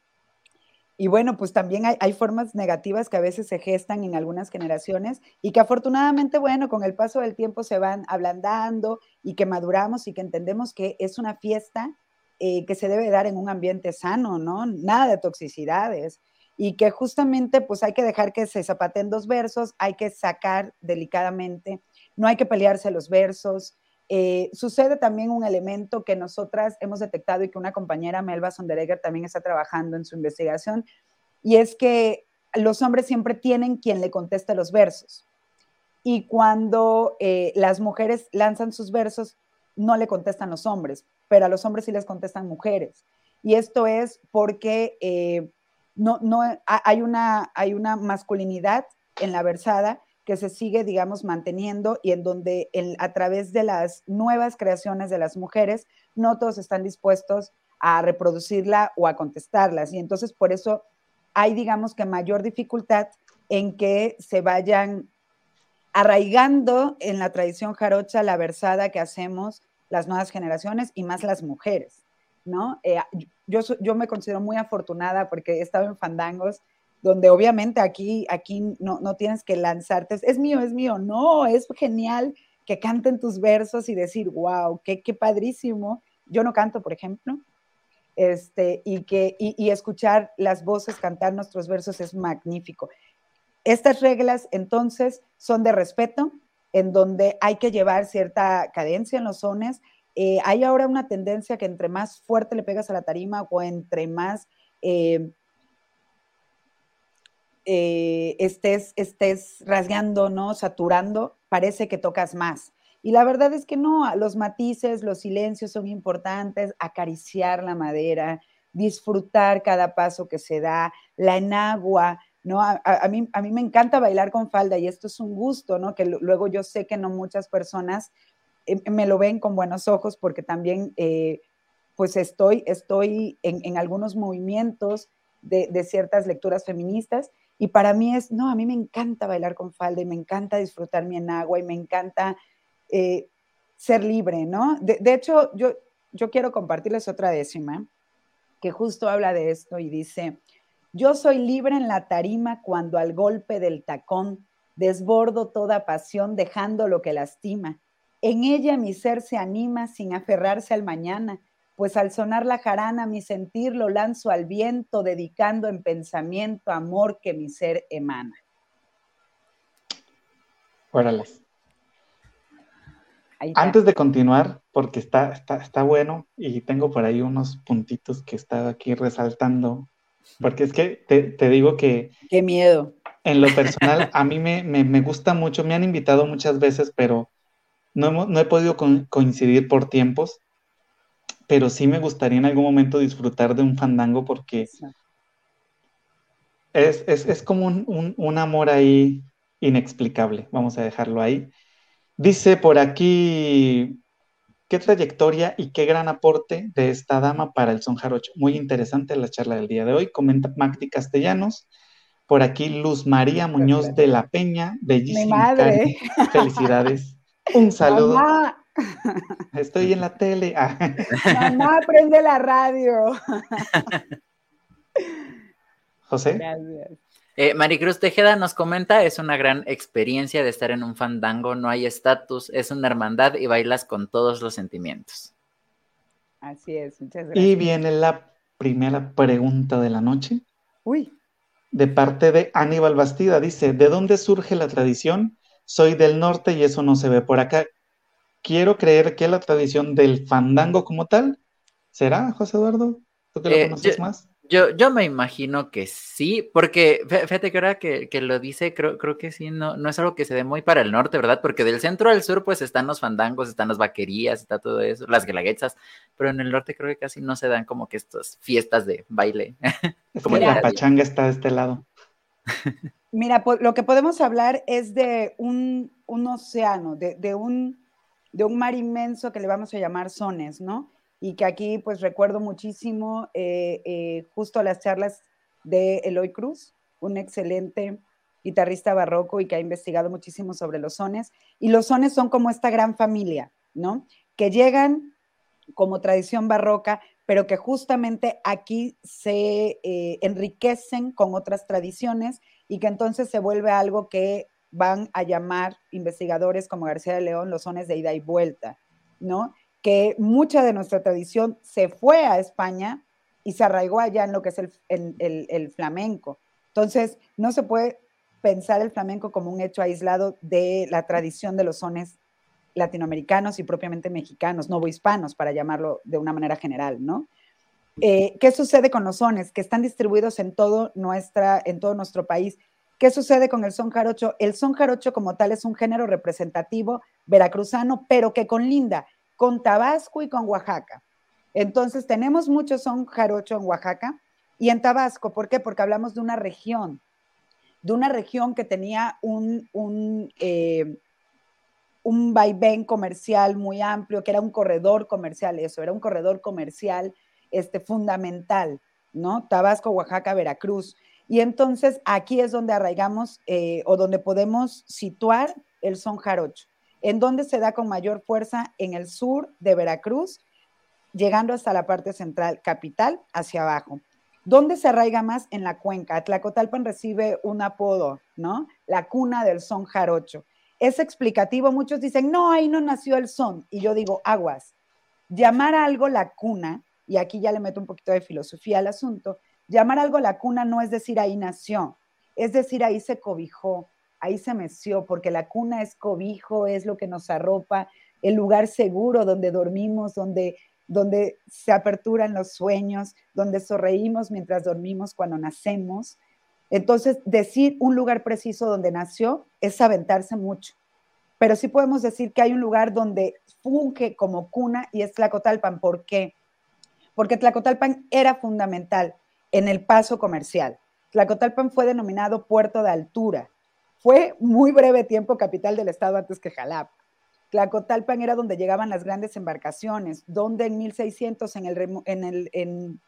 y bueno, pues también hay, formas negativas que a veces se gestan en algunas generaciones y que afortunadamente, bueno, con el paso del tiempo se van ablandando y que maduramos y que entendemos que es una fiesta eh, que se debe dar en un ambiente sano, ¿no? Nada de toxicidades. Y que justamente pues hay que dejar que se zapaten dos versos, hay que sacar delicadamente, no hay que pelearse los versos, eh, sucede también un elemento que nosotras hemos detectado y que una compañera, Melba Sonderegger, también está trabajando en su investigación, y es que los hombres siempre tienen quien le conteste los versos. Y cuando eh, las mujeres lanzan sus versos, no le contestan los hombres, pero a los hombres sí les contestan mujeres. Y esto es porque eh, no, no, hay, una, hay una masculinidad en la versada que se sigue, digamos, manteniendo y en donde a través de las nuevas creaciones de las mujeres, no todos están dispuestos a reproducirla o a contestarlas. Y entonces por eso hay, digamos, que mayor dificultad en que se vayan arraigando en la tradición jarocha la versada que hacemos las nuevas generaciones y más las mujeres, ¿no? Eh, yo, yo me considero muy afortunada porque he estado en fandangos donde obviamente aquí, aquí no, no tienes que lanzarte, es mío, es mío, no, es genial que canten tus versos y decir, wow, qué, qué padrísimo. Yo no canto, por ejemplo, este, y, que, y, escuchar las voces cantar nuestros versos es magnífico. Estas reglas entonces son de respeto, en donde hay que llevar cierta cadencia en los sones, Eh, hay ahora una tendencia que entre más fuerte le pegas a la tarima o entre más eh, eh, estés, estés rasgando, ¿no? Saturando, parece que tocas más. Y la verdad es que no, los matices, los silencios son importantes, acariciar la madera, disfrutar cada paso que se da, la enagua, ¿no? A, mí, a mí me encanta bailar con falda y esto es un gusto, ¿no? Que luego yo sé que no muchas personas eh, me lo ven con buenos ojos porque también, eh, pues estoy, estoy en, algunos movimientos de, de, ciertas lecturas feministas y para mí es, no, a mí me encanta bailar con falda y me encanta disfrutar mi enagua y me encanta eh, ser libre, ¿no? De, de, hecho, yo, yo quiero compartirles otra décima que justo habla de esto y dice, yo soy libre en la tarima cuando al golpe del tacón desbordo toda pasión dejando lo que lastima. En ella mi ser se anima sin aferrarse al mañana, pues al sonar la jarana mi sentir lo lanzo al viento, dedicando en pensamiento amor que mi ser emana. Órale. Antes de continuar, porque está, está, está, bueno y tengo por ahí unos puntitos que estaba aquí resaltando, porque es que te, digo que... Qué miedo. En lo personal, (laughs) a mí me, me, gusta mucho, me han invitado muchas veces, pero no, no he podido coincidir por tiempos pero sí me gustaría en algún momento disfrutar de un fandango porque es, como un, amor ahí inexplicable, vamos a dejarlo ahí. Dice por aquí, qué trayectoria y qué gran aporte de esta dama para el son jarocho. Muy interesante la charla del día de hoy, comenta Macti Castellanos. Por aquí Luz María Muñoz de la Peña, bellísima. Mi madre. Felicidades. (laughs) Un saludo. (laughs) Estoy en la tele. Ah. (laughs) Mamá, prende la radio. (laughs) José. Eh, Maricruz Tejeda nos comenta, es una gran experiencia de estar en un fandango, no hay estatus, es una hermandad y bailas con todos los sentimientos. Así es, muchas gracias. Y viene la primera pregunta de la noche. Uy. De parte de Aníbal Bastida, dice, ¿de dónde surge la tradición? Soy del norte y eso no se ve por acá quiero creer que la tradición del fandango como tal será, José Eduardo. ¿Tú que lo eh, conoces más? Yo, yo me imagino que sí, porque fíjate que ahora que, lo dice, creo, creo que sí, no, no es algo que se dé muy para el norte, ¿verdad? Porque del centro al sur, pues están los fandangos, están las vaquerías, está todo eso, las guelaguetzas, pero en el norte creo que casi no se dan como que estas fiestas de baile. como (laughs) la pachanga está de este lado. Mira, lo que podemos hablar es de un, océano, de un de un mar inmenso que le vamos a llamar Sones, ¿no? Y que aquí pues recuerdo muchísimo eh, eh, justo las charlas de Eloy Cruz, un excelente guitarrista barroco y que ha investigado muchísimo sobre los sones. Y los sones son como esta gran familia, ¿no? Que llegan como tradición barroca, pero que justamente aquí se eh, enriquecen con otras tradiciones y que entonces se vuelve algo que van a llamar investigadores como García de León los sones de ida y vuelta, ¿no? Que mucha de nuestra tradición se fue a España y se arraigó allá en lo que es el, flamenco. Entonces, no se puede pensar el flamenco como un hecho aislado de la tradición de los sones latinoamericanos y propiamente mexicanos, novohispanos, para llamarlo de una manera general, ¿no? Eh, ¿Qué sucede con los sones? Que están distribuidos en todo, nuestra, en todo nuestro país ¿Qué sucede con el son jarocho? El son jarocho como tal es un género representativo veracruzano, pero que conlinda con Tabasco y con Oaxaca. Entonces tenemos mucho son jarocho en Oaxaca y en Tabasco. ¿Por qué? Porque hablamos de una región, de una región que tenía un, un, eh, un vaivén comercial muy amplio, que era un corredor comercial, eso, era un corredor comercial este, fundamental, ¿no? Tabasco, Oaxaca, Veracruz. Y entonces aquí es donde arraigamos eh, o donde podemos situar el son jarocho, en donde se da con mayor fuerza en el sur de Veracruz, llegando hasta la parte central, capital, hacia abajo. ¿Dónde se arraiga más? En la cuenca. Tlacotalpan recibe un apodo, ¿no? La cuna del son jarocho. Es explicativo, muchos dicen, no, ahí no nació el son. Y yo digo, aguas. Llamar a algo la cuna, y aquí ya le meto un poquito de filosofía al asunto, Llamar algo la cuna no es decir ahí nació, es decir ahí se cobijó, ahí se meció, porque la cuna es cobijo, es lo que nos arropa, el lugar seguro donde dormimos, donde, donde se aperturan los sueños, donde sonreímos mientras dormimos cuando nacemos. Entonces, decir un lugar preciso donde nació es aventarse mucho, pero sí podemos decir que hay un lugar donde funge como cuna y es Tlacotalpan. ¿Por qué? Porque Tlacotalpan era fundamental en el paso comercial. Tlacotalpan fue denominado puerto de altura. Fue muy breve tiempo capital del estado antes que Jalapa. Tlacotalpan era donde llegaban las grandes embarcaciones, donde en 1600 en el,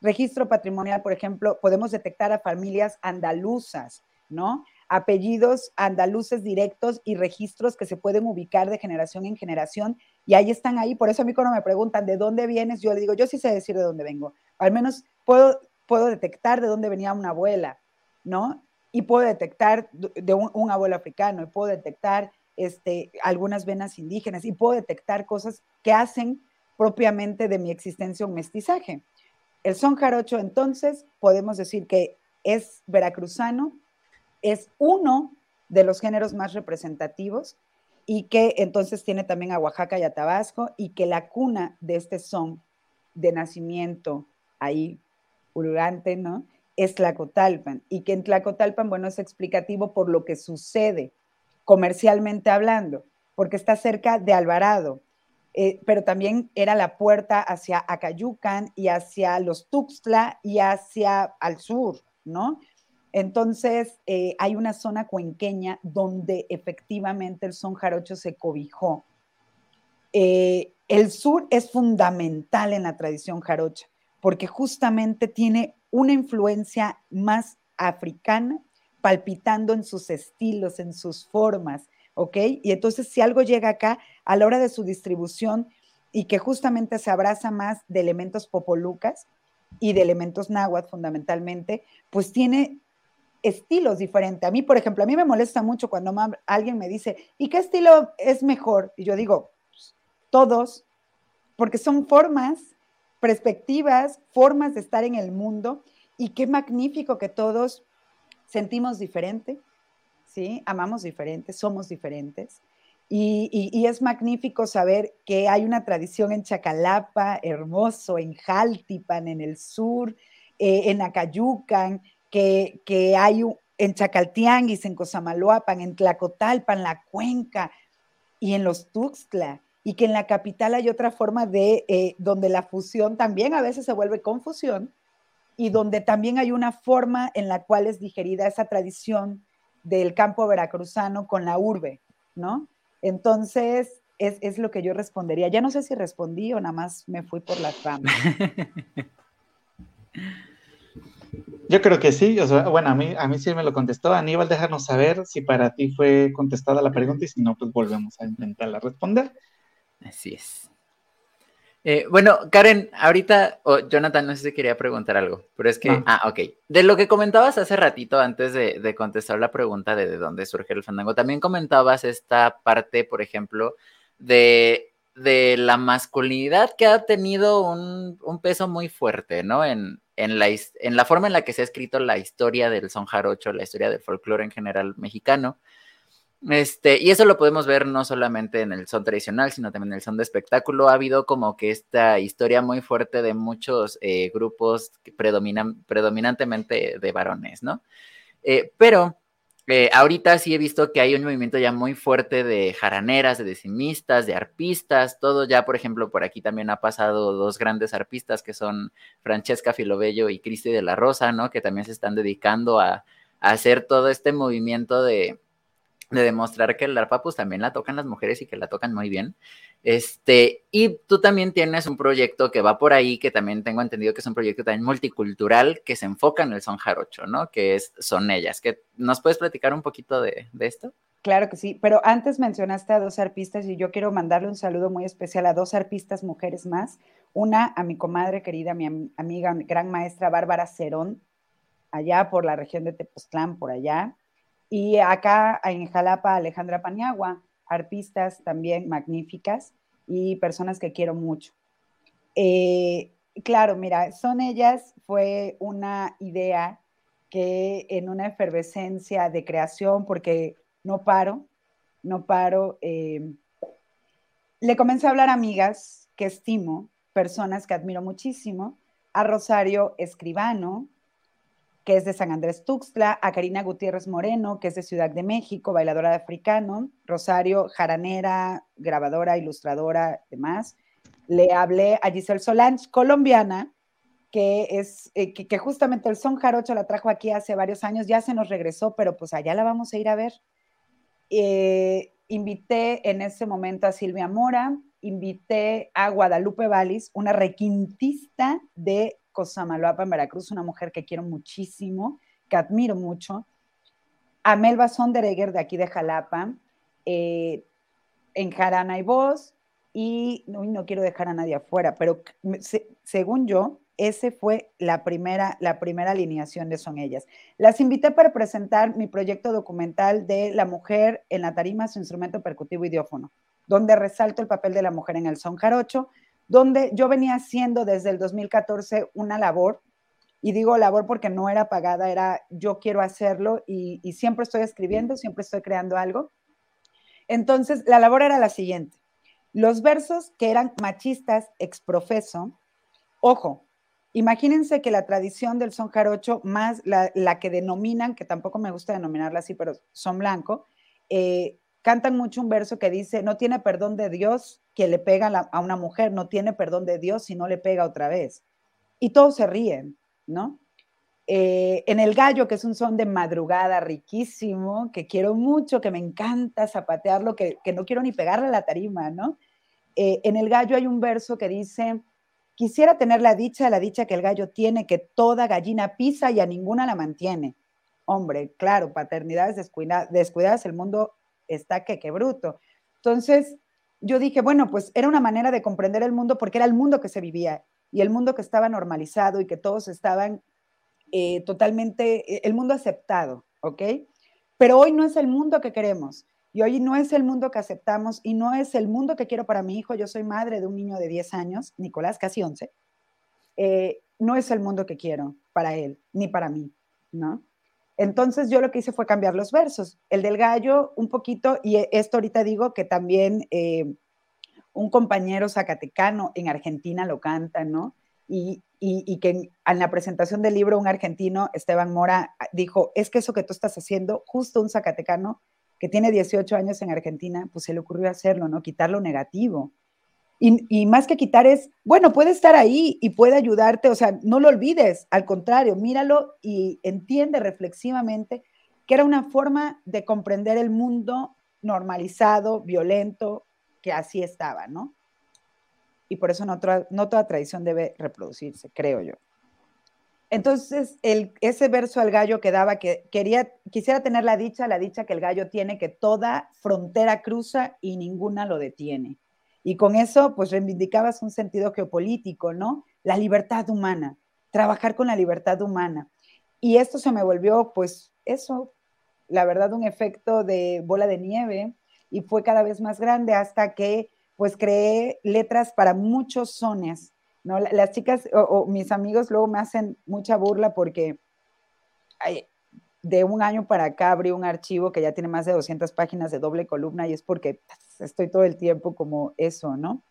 registro patrimonial, por ejemplo, podemos detectar a familias andaluzas, ¿no? Apellidos andaluces directos y registros que se pueden ubicar de generación en generación y ahí están ahí. Por eso a mí cuando me preguntan de dónde vienes, yo le digo, yo sí sé decir de dónde vengo. Al menos puedo, puedo detectar de dónde venía una abuela, ¿no? Y puedo detectar de un, un abuelo africano y puedo detectar este, algunas venas indígenas y puedo detectar cosas que hacen propiamente de mi existencia un mestizaje. El son jarocho, entonces, podemos decir que es veracruzano, es uno de los géneros más representativos y que entonces tiene también a Oaxaca y a Tabasco y que la cuna de este son de nacimiento ahí, pulgante, ¿no? Es Tlacotalpan y que en Tlacotalpan, bueno, es explicativo por lo que sucede comercialmente hablando, porque está cerca de Alvarado, eh, pero también era la puerta hacia Acayucan y hacia los Tuxtla y hacia al sur, ¿no? Entonces, eh, hay una zona cuenqueña donde efectivamente el son jarocho se cobijó. Eh, el sur es fundamental en la tradición jarocha porque justamente tiene una influencia más africana palpitando en sus estilos, en sus formas, ¿ok? Y entonces si algo llega acá a la hora de su distribución y que justamente se abraza más de elementos popolucas y de elementos náhuatl fundamentalmente, pues tiene estilos diferentes. A mí, por ejemplo, a mí me molesta mucho cuando alguien me dice, ¿y qué estilo es mejor? Y yo digo, pues, todos, porque son formas, perspectivas, formas de estar en el mundo y qué magnífico que todos sentimos diferente, ¿sí? Amamos diferente, somos diferentes. Y, es magnífico saber que hay una tradición en Chacalapa, hermoso, en Jaltipan, en el sur, eh, en Acayucan, que, hay en Chacaltianguis, en Cosamaloapan, en Tlacotalpan, la Cuenca y en los Tuxtla, y que en la capital hay otra forma de, eh, donde la fusión también a veces se vuelve confusión, y donde también hay una forma en la cual es digerida esa tradición del campo veracruzano con la urbe, ¿no? Entonces, es, lo que yo respondería. Ya no sé si respondí o nada más me fui por la ramas. (laughs) Yo creo que sí, o sea, bueno, a mí, a mí sí me lo contestó. Aníbal, déjanos saber si para ti fue contestada la pregunta y si no, pues volvemos a intentarla responder. Así es. Eh, bueno, Karen, ahorita, o Jonathan, no sé si quería preguntar algo, pero es que, ah, ah ok. De lo que comentabas hace ratito, antes de, contestar la pregunta de, de dónde surge el fandango, también comentabas esta parte, por ejemplo, de, de la masculinidad que ha tenido un, un peso muy fuerte, ¿no? En, en, la, en la forma en la que se ha escrito la historia del son jarocho, la historia del folclore en general mexicano. Este, y eso lo podemos ver no solamente en el son tradicional, sino también en el son de espectáculo. Ha habido como que esta historia muy fuerte de muchos eh, grupos que predominan predominantemente de varones, ¿no? Eh, pero eh, ahorita sí he visto que hay un movimiento ya muy fuerte de jaraneras, de decimistas, de arpistas, todo ya, por ejemplo, por aquí también ha pasado dos grandes arpistas que son Francesca Filobello y Cristi de la Rosa, ¿no? Que también se están dedicando a hacer todo este movimiento de de demostrar que el arpa pues también la tocan las mujeres y que la tocan muy bien. Este, y tú también tienes un proyecto que va por ahí, que también tengo entendido que es un proyecto también multicultural que se enfoca en el son jarocho, ¿no? Que es Son Ellas. Que, ¿Nos puedes platicar un poquito de, esto? Claro que sí, pero antes mencionaste a dos arpistas y yo quiero mandarle un saludo muy especial a dos arpistas mujeres más. Una a mi comadre querida, mi amiga, mi gran maestra Bárbara Cerón, allá por la región de Tepoztlán, por allá y acá en Jalapa, Alejandra Paniagua, artistas también magníficas y personas que quiero mucho. Eh, claro, mira, son ellas, fue una idea que en una efervescencia de creación, porque no paro, no paro. Eh, le comencé a hablar a amigas que estimo, personas que admiro muchísimo, a Rosario Escribano, que es de San Andrés Tuxtla, a Karina Gutiérrez Moreno, que es de Ciudad de México, bailadora de africano, Rosario Jaranera, grabadora, ilustradora, demás. Le hablé a Giselle Solange, colombiana, que es eh, que, justamente el son jarocho la trajo aquí hace varios años, ya se nos regresó, pero pues allá la vamos a ir a ver. Eh, invité en ese momento a Silvia Mora, invité a Guadalupe Valis, una requintista de Cosamaloapa en Veracruz, una mujer que quiero muchísimo, que admiro mucho, a Melba Sonderegger de aquí de Jalapa, eh, en Jarana y Voz, y no, quiero dejar a nadie afuera, pero según yo, ese fue la primera, la primera alineación de Son Ellas. Las invité para presentar mi proyecto documental de La mujer en la tarima, su instrumento percutivo idiófono, donde resalto el papel de la mujer en el son jarocho, donde yo venía haciendo desde el 2014 una labor, y digo labor porque no era pagada, era yo quiero hacerlo y, siempre estoy escribiendo, siempre estoy creando algo. Entonces, la labor era la siguiente. Los versos que eran machistas exprofeso, ojo, imagínense que la tradición del son jarocho, más la, que denominan, que tampoco me gusta denominarla así, pero son blanco, eh, cantan mucho un verso que dice, no tiene perdón de Dios que le pega a una mujer, no tiene perdón de Dios si no le pega otra vez. Y todos se ríen, ¿no? Eh, en el gallo, que es un son de madrugada riquísimo, que quiero mucho, que me encanta zapatearlo, que, que no quiero ni pegarle la tarima, ¿no? Eh, en el gallo hay un verso que dice, quisiera tener la dicha, la dicha que el gallo tiene, que toda gallina pisa y a ninguna la mantiene. Hombre, claro, paternidades descuidadas, el mundo está que, que bruto. Entonces, yo dije, bueno, pues era una manera de comprender el mundo porque era el mundo que se vivía y el mundo que estaba normalizado y que todos estaban eh, totalmente, eh, el mundo aceptado, ¿ok? Pero hoy no es el mundo que queremos y hoy no es el mundo que aceptamos y no es el mundo que quiero para mi hijo. Yo soy madre de un niño de 10 años, Nicolás, casi 11. Eh, no es el mundo que quiero para él, ni para mí, ¿no? Entonces yo lo que hice fue cambiar los versos. El del gallo un poquito, y esto ahorita digo que también eh, un compañero zacatecano en Argentina lo canta, ¿no? Y, que en, la presentación del libro un argentino, Esteban Mora, dijo, es que eso que tú estás haciendo, justo un zacatecano que tiene 18 años en Argentina, pues se le ocurrió hacerlo, ¿no? Quitar lo negativo. Y, más que quitar es, bueno, puede estar ahí y puede ayudarte, o sea, no lo olvides, al contrario, míralo y entiende reflexivamente que era una forma de comprender el mundo normalizado, violento, que así estaba, ¿no? Y por eso no, no toda tradición debe reproducirse, creo yo. Entonces, el, ese verso al gallo que daba, que quería, quisiera tener la dicha, la dicha que el gallo tiene, que toda frontera cruza y ninguna lo detiene. Y con eso, pues reivindicabas un sentido geopolítico, ¿no? La libertad humana, trabajar con la libertad humana. Y esto se me volvió, pues, eso, la verdad, un efecto de bola de nieve y fue cada vez más grande hasta que, pues, creé letras para muchos sones, ¿no? Las chicas o, mis amigos luego me hacen mucha burla porque de un año para acá abrí un archivo que ya tiene más de 200 páginas de doble columna y es porque estoy todo el tiempo como eso, ¿no?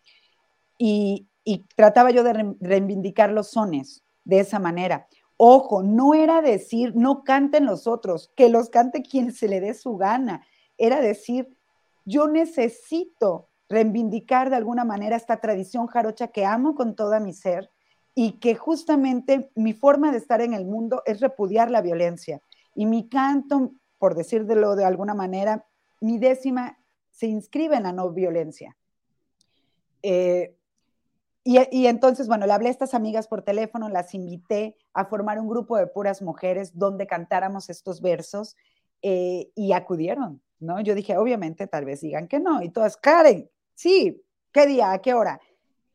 Y, trataba yo de reivindicar los sones de esa manera. Ojo, no era decir, no canten los otros, que los cante quien se le dé su gana. Era decir, yo necesito reivindicar de alguna manera esta tradición jarocha que amo con toda mi ser y que justamente mi forma de estar en el mundo es repudiar la violencia. Y mi canto, por decirlo de alguna manera, mi décima se inscribe en la no violencia. Eh, y, entonces, bueno, le hablé a estas amigas por teléfono, las invité a formar un grupo de puras mujeres donde cantáramos estos versos eh, y acudieron, ¿no? Yo dije, obviamente, tal vez digan que no. Y todas, Karen, sí, ¿qué día? ¿A qué hora?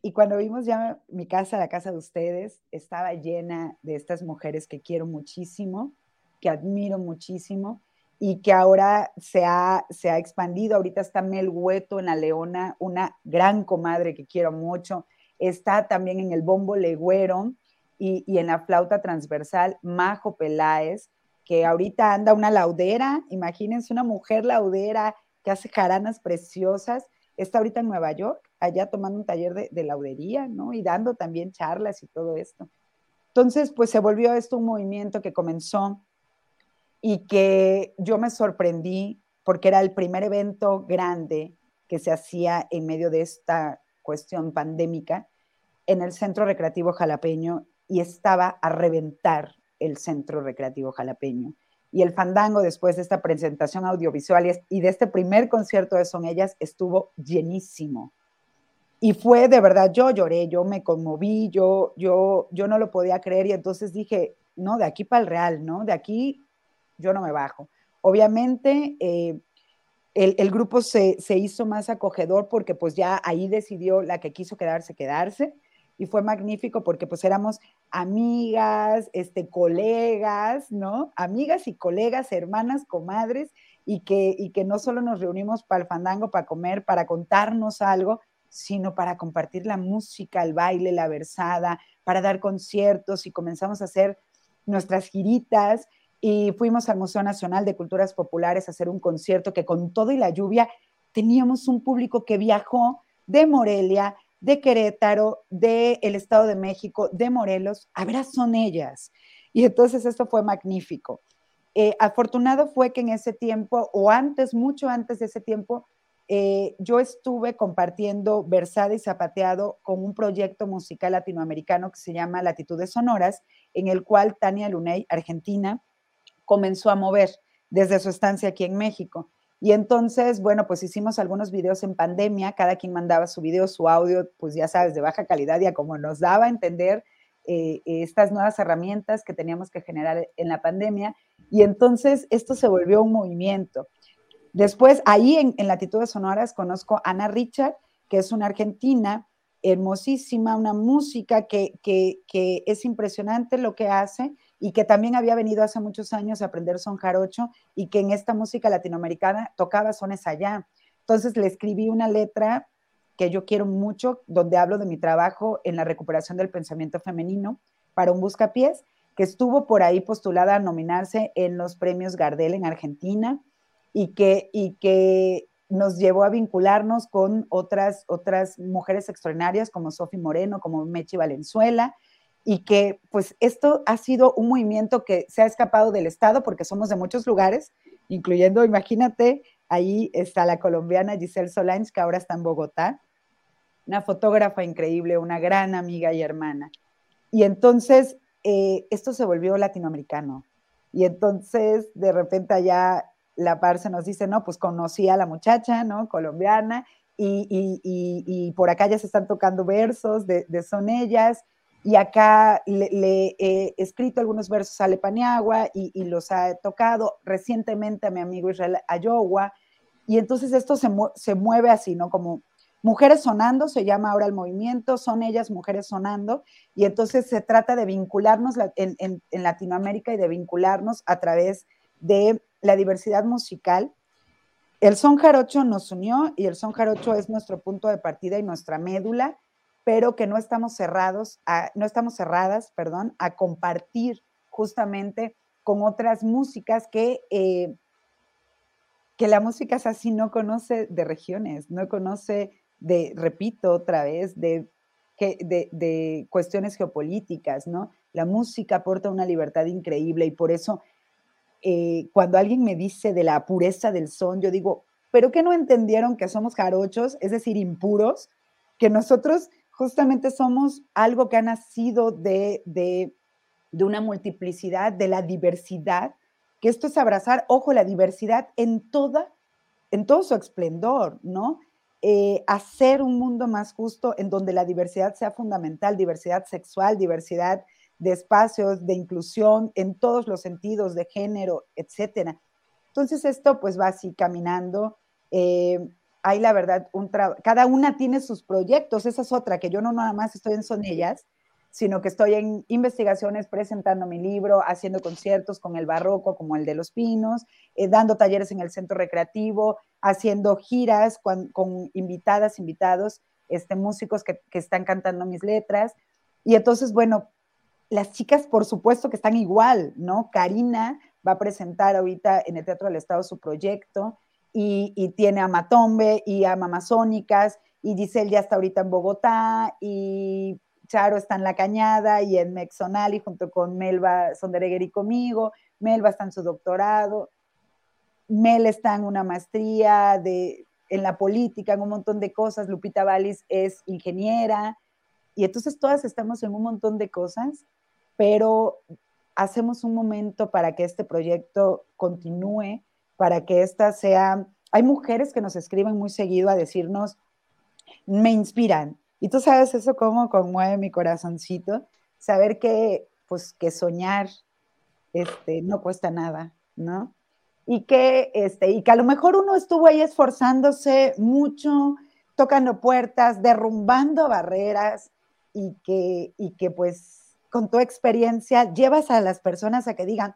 Y cuando vimos ya mi casa, la casa de ustedes, estaba llena de estas mujeres que quiero muchísimo, que admiro muchísimo y que ahora se ha, se ha expandido. Ahorita está Mel Hueto en La Leona, una gran comadre que quiero mucho. Está también en el bombo legüero y, y en la flauta transversal Majo Peláez, que ahorita anda una laudera, imagínense una mujer laudera que hace jaranas preciosas, está ahorita en Nueva York, allá tomando un taller de, de laudería, ¿no? Y dando también charlas y todo esto. Entonces, pues se volvió esto un movimiento que comenzó y que yo me sorprendí porque era el primer evento grande que se hacía en medio de esta cuestión pandémica en el Centro Recreativo Jalapeño y estaba a reventar el Centro Recreativo Jalapeño. Y el fandango, después de esta presentación audiovisual y de este primer concierto de Son Ellas, estuvo llenísimo. Y fue de verdad, yo lloré, yo me conmoví, yo, yo, yo no lo podía creer y entonces dije, no, de aquí para el real, ¿no? De aquí yo no me bajo. Obviamente, eh, el, grupo se, hizo más acogedor porque pues ya ahí decidió la que quiso quedarse, quedarse. Y fue magnífico porque pues éramos amigas, este, colegas, ¿no? Amigas y colegas, hermanas, comadres, y que, y que no solo nos reunimos para el fandango, para comer, para contarnos algo, sino para compartir la música, el baile, la versada, para dar conciertos y comenzamos a hacer nuestras giritas y fuimos al Museo Nacional de Culturas Populares a hacer un concierto que con todo y la lluvia teníamos un público que viajó de Morelia, de Querétaro, del el Estado de México, de Morelos, a ver, son ellas. Y entonces esto fue magnífico. Eh, afortunado fue que en ese tiempo, o antes, mucho antes de ese tiempo, eh, yo estuve compartiendo versada y zapateado con un proyecto musical latinoamericano que se llama Latitudes Sonoras, en el cual Tania Luney, argentina, comenzó a mover desde su estancia aquí en México. Y entonces, bueno, pues hicimos algunos videos en pandemia, cada quien mandaba su video, su audio, pues ya sabes, de baja calidad, ya como nos daba a entender eh, estas nuevas herramientas que teníamos que generar en la pandemia. Y entonces esto se volvió un movimiento. Después, ahí en, en Latitudes Sonoras conozco a Ana Richard, que es una argentina hermosísima, una música que, que, que es impresionante lo que hace y que también había venido hace muchos años a aprender son jarocho y que en esta música latinoamericana tocaba sones allá. Entonces le escribí una letra que yo quiero mucho, donde hablo de mi trabajo en la recuperación del pensamiento femenino para un buscapiés, que estuvo por ahí postulada a nominarse en los premios Gardel en Argentina y que, y que nos llevó a vincularnos con otras, otras mujeres extraordinarias como Sofi Moreno, como Mechi Valenzuela, y que pues esto ha sido un movimiento que se ha escapado del Estado porque somos de muchos lugares, incluyendo, imagínate, ahí está la colombiana Giselle Solange, que ahora está en Bogotá, una fotógrafa increíble, una gran amiga y hermana. Y entonces eh, esto se volvió latinoamericano. Y entonces de repente allá la par se nos dice, no, pues conocí a la muchacha, ¿no? Colombiana, y, por acá ya se están tocando versos de, de Son Ellas, y acá le, he escrito algunos versos a Lepaniagua y, y, los ha tocado recientemente a mi amigo Israel Ayowa, y entonces esto se, se, mueve así, ¿no? Como Mujeres Sonando, se llama ahora el movimiento, son ellas Mujeres Sonando, y entonces se trata de vincularnos en, en, en Latinoamérica y de vincularnos a través de la diversidad musical. El son jarocho nos unió y el son jarocho es nuestro punto de partida y nuestra médula pero que no estamos cerrados, a, no estamos cerradas, perdón, a compartir justamente con otras músicas que, eh, que la música es así, no conoce de regiones, no conoce de, repito otra vez, de, de, de cuestiones geopolíticas, ¿no? La música aporta una libertad increíble y por eso eh, cuando alguien me dice de la pureza del son, yo digo, pero que no entendieron que somos jarochos, es decir, impuros, que nosotros justamente somos algo que ha nacido de, de, una multiplicidad, de la diversidad, que esto es abrazar, ojo, la diversidad en toda, en todo su esplendor, ¿no? Eh, hacer un mundo más justo en donde la diversidad sea fundamental, diversidad sexual, diversidad de espacios, de inclusión en todos los sentidos, de género, etcétera. Entonces esto pues va así caminando. Eh, hay la verdad, un cada una tiene sus proyectos, esa es otra, que yo no nada más estoy en son ellas, sino que estoy en investigaciones, presentando mi libro, haciendo conciertos con el barroco, como el de Los Pinos, eh, dando talleres en el centro recreativo, haciendo giras con, invitadas, invitados, este, músicos que, que están cantando mis letras. Y entonces, bueno, las chicas, por supuesto que están igual, ¿no? Karina va a presentar ahorita en el Teatro del Estado su proyecto y, tiene a Matombe y a Mamazónicas y Giselle ya está ahorita en Bogotá y Charo está en La Cañada y en Mexonali junto con Melba Sondereguer y conmigo. Melba está en su doctorado. Mel está en una maestría de, en la política, en un montón de cosas. Lupita Vallis es ingeniera. Y entonces todas estamos en un montón de cosas, pero hacemos un momento para que este proyecto continúe, para que esta sea... Hay mujeres que nos escriben muy seguido a decirnos, me inspiran. Y tú sabes eso cómo conmueve mi corazoncito, saber que, pues, que soñar este, no cuesta nada, ¿no? Y que, este, y que a lo mejor uno estuvo ahí esforzándose mucho, tocando puertas, derrumbando barreras, y que, y que pues con tu experiencia llevas a las personas a que digan,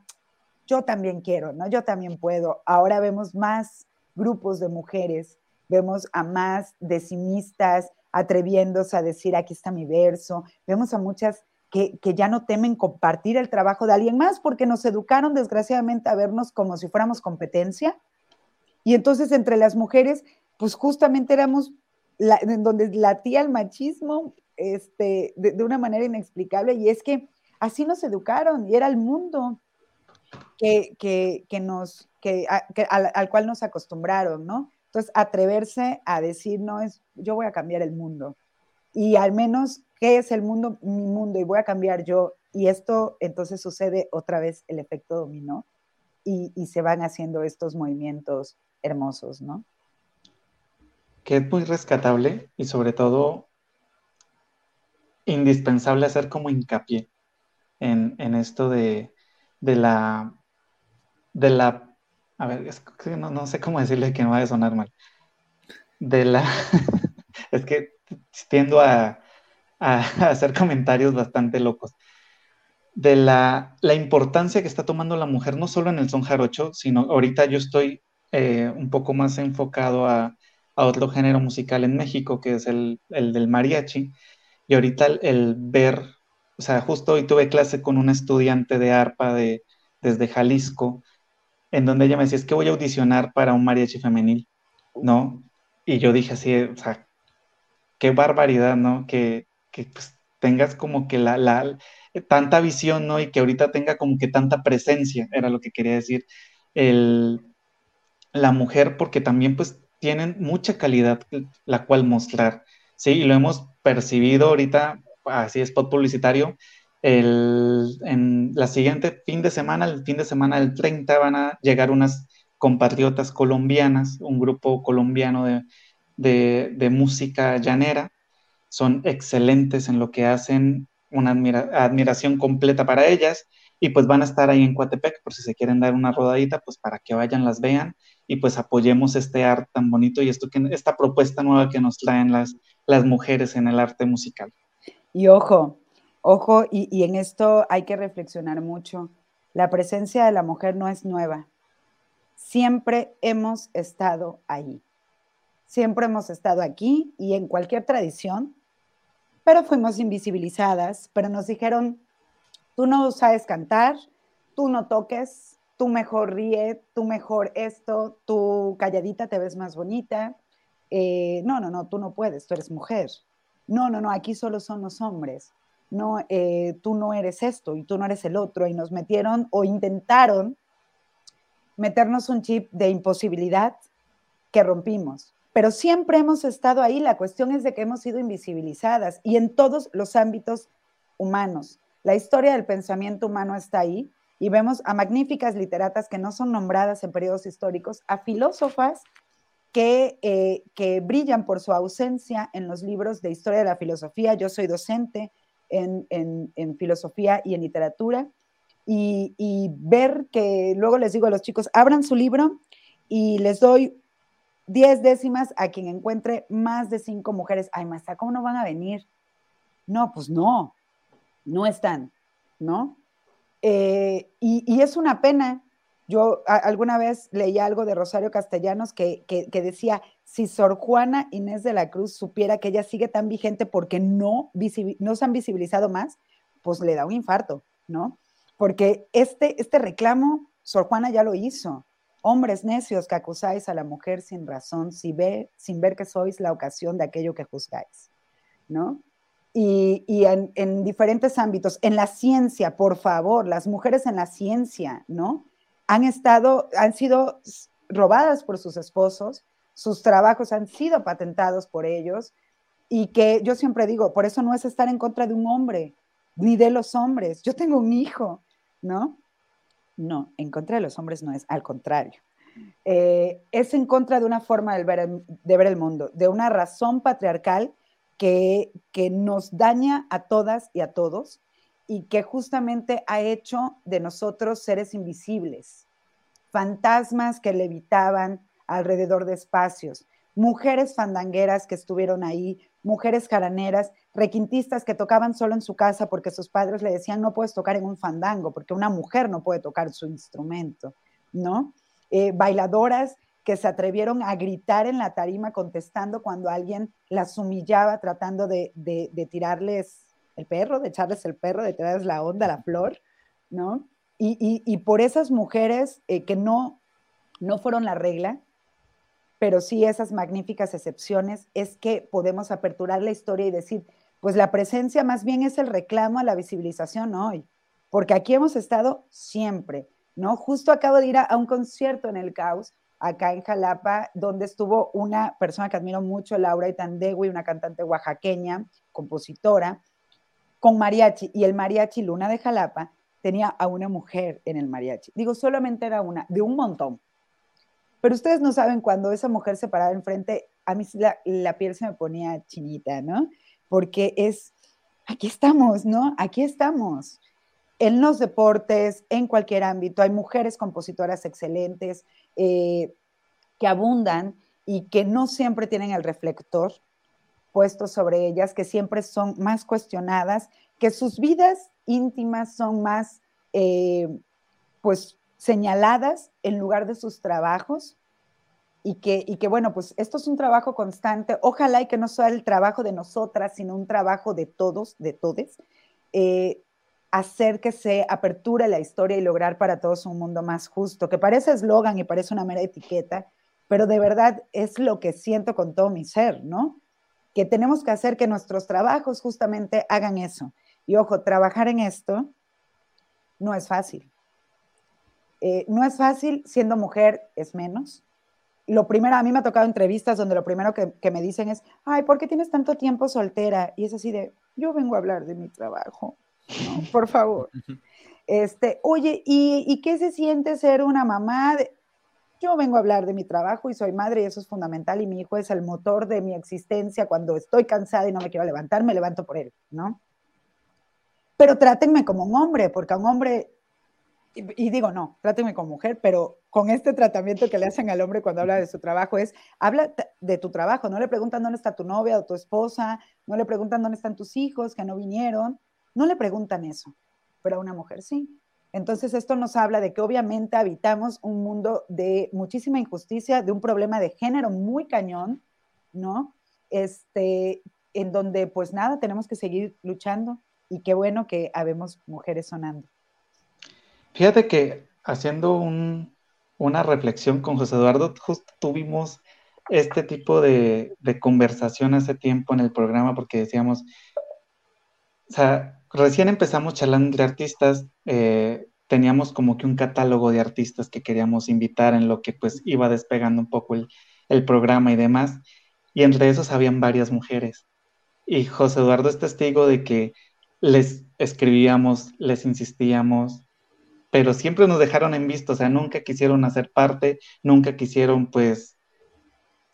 yo también quiero, ¿no? Yo también puedo. Ahora vemos más grupos de mujeres, vemos a más decimistas atreviéndose a decir, aquí está mi verso, vemos a muchas que, que, ya no temen compartir el trabajo de alguien más porque nos educaron desgraciadamente a vernos como si fuéramos competencia. Y entonces entre las mujeres, pues justamente éramos la, en donde latía el machismo este, de, una manera inexplicable y es que así nos educaron y era el mundo que, que, nos, que, al, cual nos acostumbraron, ¿no? Entonces, atreverse a decir, no, es, yo voy a cambiar el mundo. Y al menos, ¿qué es el mundo? Mi mundo, y voy a cambiar yo. Y esto entonces sucede otra vez el efecto dominó y, y se van haciendo estos movimientos hermosos, ¿no? Que es muy rescatable y sobre todo indispensable hacer como hincapié en, esto de, la, de la, a ver, no, sé cómo decirle que no vaya a sonar mal, de la, (laughs) es que tiendo a, (laughs) hacer comentarios bastante locos, de la, la, importancia que está tomando la mujer, no solo en el son jarocho, sino ahorita yo estoy eh, un poco más enfocado a, otro género musical en México, que es el, el del mariachi, y ahorita el, ver, o sea, justo hoy tuve clase con una estudiante de arpa de, desde Jalisco, en donde ella me decía, es que voy a audicionar para un mariachi femenil, ¿no? Y yo dije así, o sea, qué barbaridad, ¿no? Que, que pues, tengas como que la, la, tanta visión, ¿no? Y que ahorita tenga como que tanta presencia, era lo que quería decir, el, la mujer, porque también pues tienen mucha calidad la cual mostrar, ¿sí? Y lo hemos percibido ahorita, así spot publicitario, el, en la siguiente fin de semana, el fin de semana del 30, van a llegar unas compatriotas colombianas, un grupo colombiano de, de, música llanera. Son excelentes en lo que hacen, una admiración completa para ellas. Y pues van a estar ahí en Coatepec, por si se quieren dar una rodadita, pues para que vayan, las vean y pues apoyemos este arte tan bonito y esto que, esta propuesta nueva que nos traen las, las mujeres en el arte musical. Y ojo, ojo, y, en esto hay que reflexionar mucho. La presencia de la mujer no es nueva. Siempre hemos estado ahí. Siempre hemos estado aquí y en cualquier tradición, pero fuimos invisibilizadas, pero nos dijeron, tú no sabes cantar, tú no toques, tú mejor ríe, tú mejor esto, tú calladita te ves más bonita, eh, no, no, no, tú no puedes, tú eres mujer. No, no, no, aquí solo son los hombres. No, eh, tú no eres esto y tú no eres el otro. Y nos metieron o intentaron meternos un chip de imposibilidad que rompimos. Pero siempre hemos estado ahí. La cuestión es de que hemos sido invisibilizadas y en todos los ámbitos humanos. La historia del pensamiento humano está ahí y vemos a magníficas literatas que no son nombradas en periodos históricos, a filósofas eh, que, brillan por su ausencia en los libros de historia de la filosofía. Yo soy docente en, filosofía y en literatura. Y, ver que luego les digo a los chicos, abran su libro y les doy 10 décimas a quien encuentre más de cinco mujeres. Ay, maestra, ¿cómo no van a venir? No, pues no, no están, ¿no? Eh, y, es una pena yo alguna vez leí algo de Rosario Castellanos que, decía, si Sor Juana Inés de la Cruz supiera que ella sigue tan vigente porque no, no se han visibilizado más, pues le da un infarto, ¿no? Porque este, este reclamo Sor Juana ya lo hizo. Hombres necios que acusáis a la mujer sin razón, sin ver, sin ver que sois la ocasión de aquello que juzgáis, ¿no? Y, en, en, diferentes ámbitos, en la ciencia, por favor, las mujeres en la ciencia, ¿no? Han estado, han sido robadas por sus esposos, sus trabajos han sido patentados por ellos, y que yo siempre digo, por eso no es estar en contra de un hombre, ni de los hombres. Yo tengo un hijo, ¿no? No, en contra de los hombres no es, al contrario. Eh, es en contra de una forma de ver, el, de ver el mundo, de una razón patriarcal que, que nos daña a todas y a todos y que justamente ha hecho de nosotros seres invisibles, fantasmas que levitaban alrededor de espacios, mujeres fandangueras que estuvieron ahí, mujeres jaraneras, requintistas que tocaban solo en su casa porque sus padres le decían no puedes tocar en un fandango, porque una mujer no puede tocar su instrumento, ¿no? Eh, bailadoras que se atrevieron a gritar en la tarima contestando cuando alguien las humillaba tratando de, tirarles el perro, de echarles el perro, de tirarles la onda, la flor, ¿no? Y, por esas mujeres eh, que no, no fueron la regla, pero sí esas magníficas excepciones, es que podemos aperturar la historia y decir, pues la presencia más bien es el reclamo a la visibilización hoy, porque aquí hemos estado siempre, ¿no? Justo acabo de ir a, un concierto en el Caos, acá en Jalapa, donde estuvo una persona que admiro mucho, Laura Itandegui, una cantante oaxaqueña, compositora, con mariachi, y el mariachi Luna de Jalapa tenía a una mujer en el mariachi. Digo, solamente era una, de un montón, pero ustedes no saben cuando esa mujer se paraba enfrente, a mí la, piel se me ponía chinita, ¿no? Porque es, aquí estamos, ¿no? Aquí estamos. En los deportes, en cualquier ámbito, hay mujeres compositoras excelentes eh, que abundan y que no siempre tienen el reflector puesto sobre ellas, que siempre son más cuestionadas, que sus vidas íntimas son más, eh, pues, señaladas en lugar de sus trabajos y que, y que, bueno, pues esto es un trabajo constante. Ojalá y que no sea el trabajo de nosotras, sino un trabajo de todos, de todes, eh, hacer que se aperture la historia y lograr para todos un mundo más justo, que parece eslogan y parece una mera etiqueta, pero de verdad es lo que siento con todo mi ser, ¿no? Que tenemos que hacer que nuestros trabajos justamente hagan eso. Y ojo, trabajar en esto no es fácil eh, no es fácil, siendo mujer es menos. Lo primero, a mí me ha tocado entrevistas donde lo primero que, me dicen es, ay, ¿por qué tienes tanto tiempo soltera? Y es así de, yo vengo a hablar de mi trabajo, por favor. (laughs) Este, oye, ¿y, qué se siente ser una mamá? Yo vengo a hablar de mi trabajo y soy madre y eso es fundamental y mi hijo es el motor de mi existencia. Cuando estoy cansada y no me quiero levantar, me levanto por él, ¿no? Pero trátenme como un hombre, porque a un hombre y, digo, no, tráteme como mujer, pero con este tratamiento que le hacen al hombre cuando habla de su trabajo es, habla de tu trabajo, no le preguntan dónde está tu novia o tu esposa, no le preguntan dónde están tus hijos que no vinieron, no le preguntan eso, pero a una mujer sí. Entonces esto nos habla de que obviamente habitamos un mundo de muchísima injusticia, de un problema de género muy cañón, ¿no? Este, en donde pues nada, tenemos que seguir luchando y qué bueno que habemos mujeres sonando. Fíjate que haciendo una reflexión con José Eduardo, justo tuvimos este tipo de, conversación hace tiempo en el programa porque decíamos, o sea, recién empezamos charlando de artistas, eh, teníamos como que un catálogo de artistas que queríamos invitar en lo que pues iba despegando un poco el, el programa y demás, y entre esos habían varias mujeres. Y José Eduardo es testigo de que les escribíamos, les insistíamos, pero siempre nos dejaron en visto, o sea, nunca quisieron hacer parte, nunca quisieron, pues,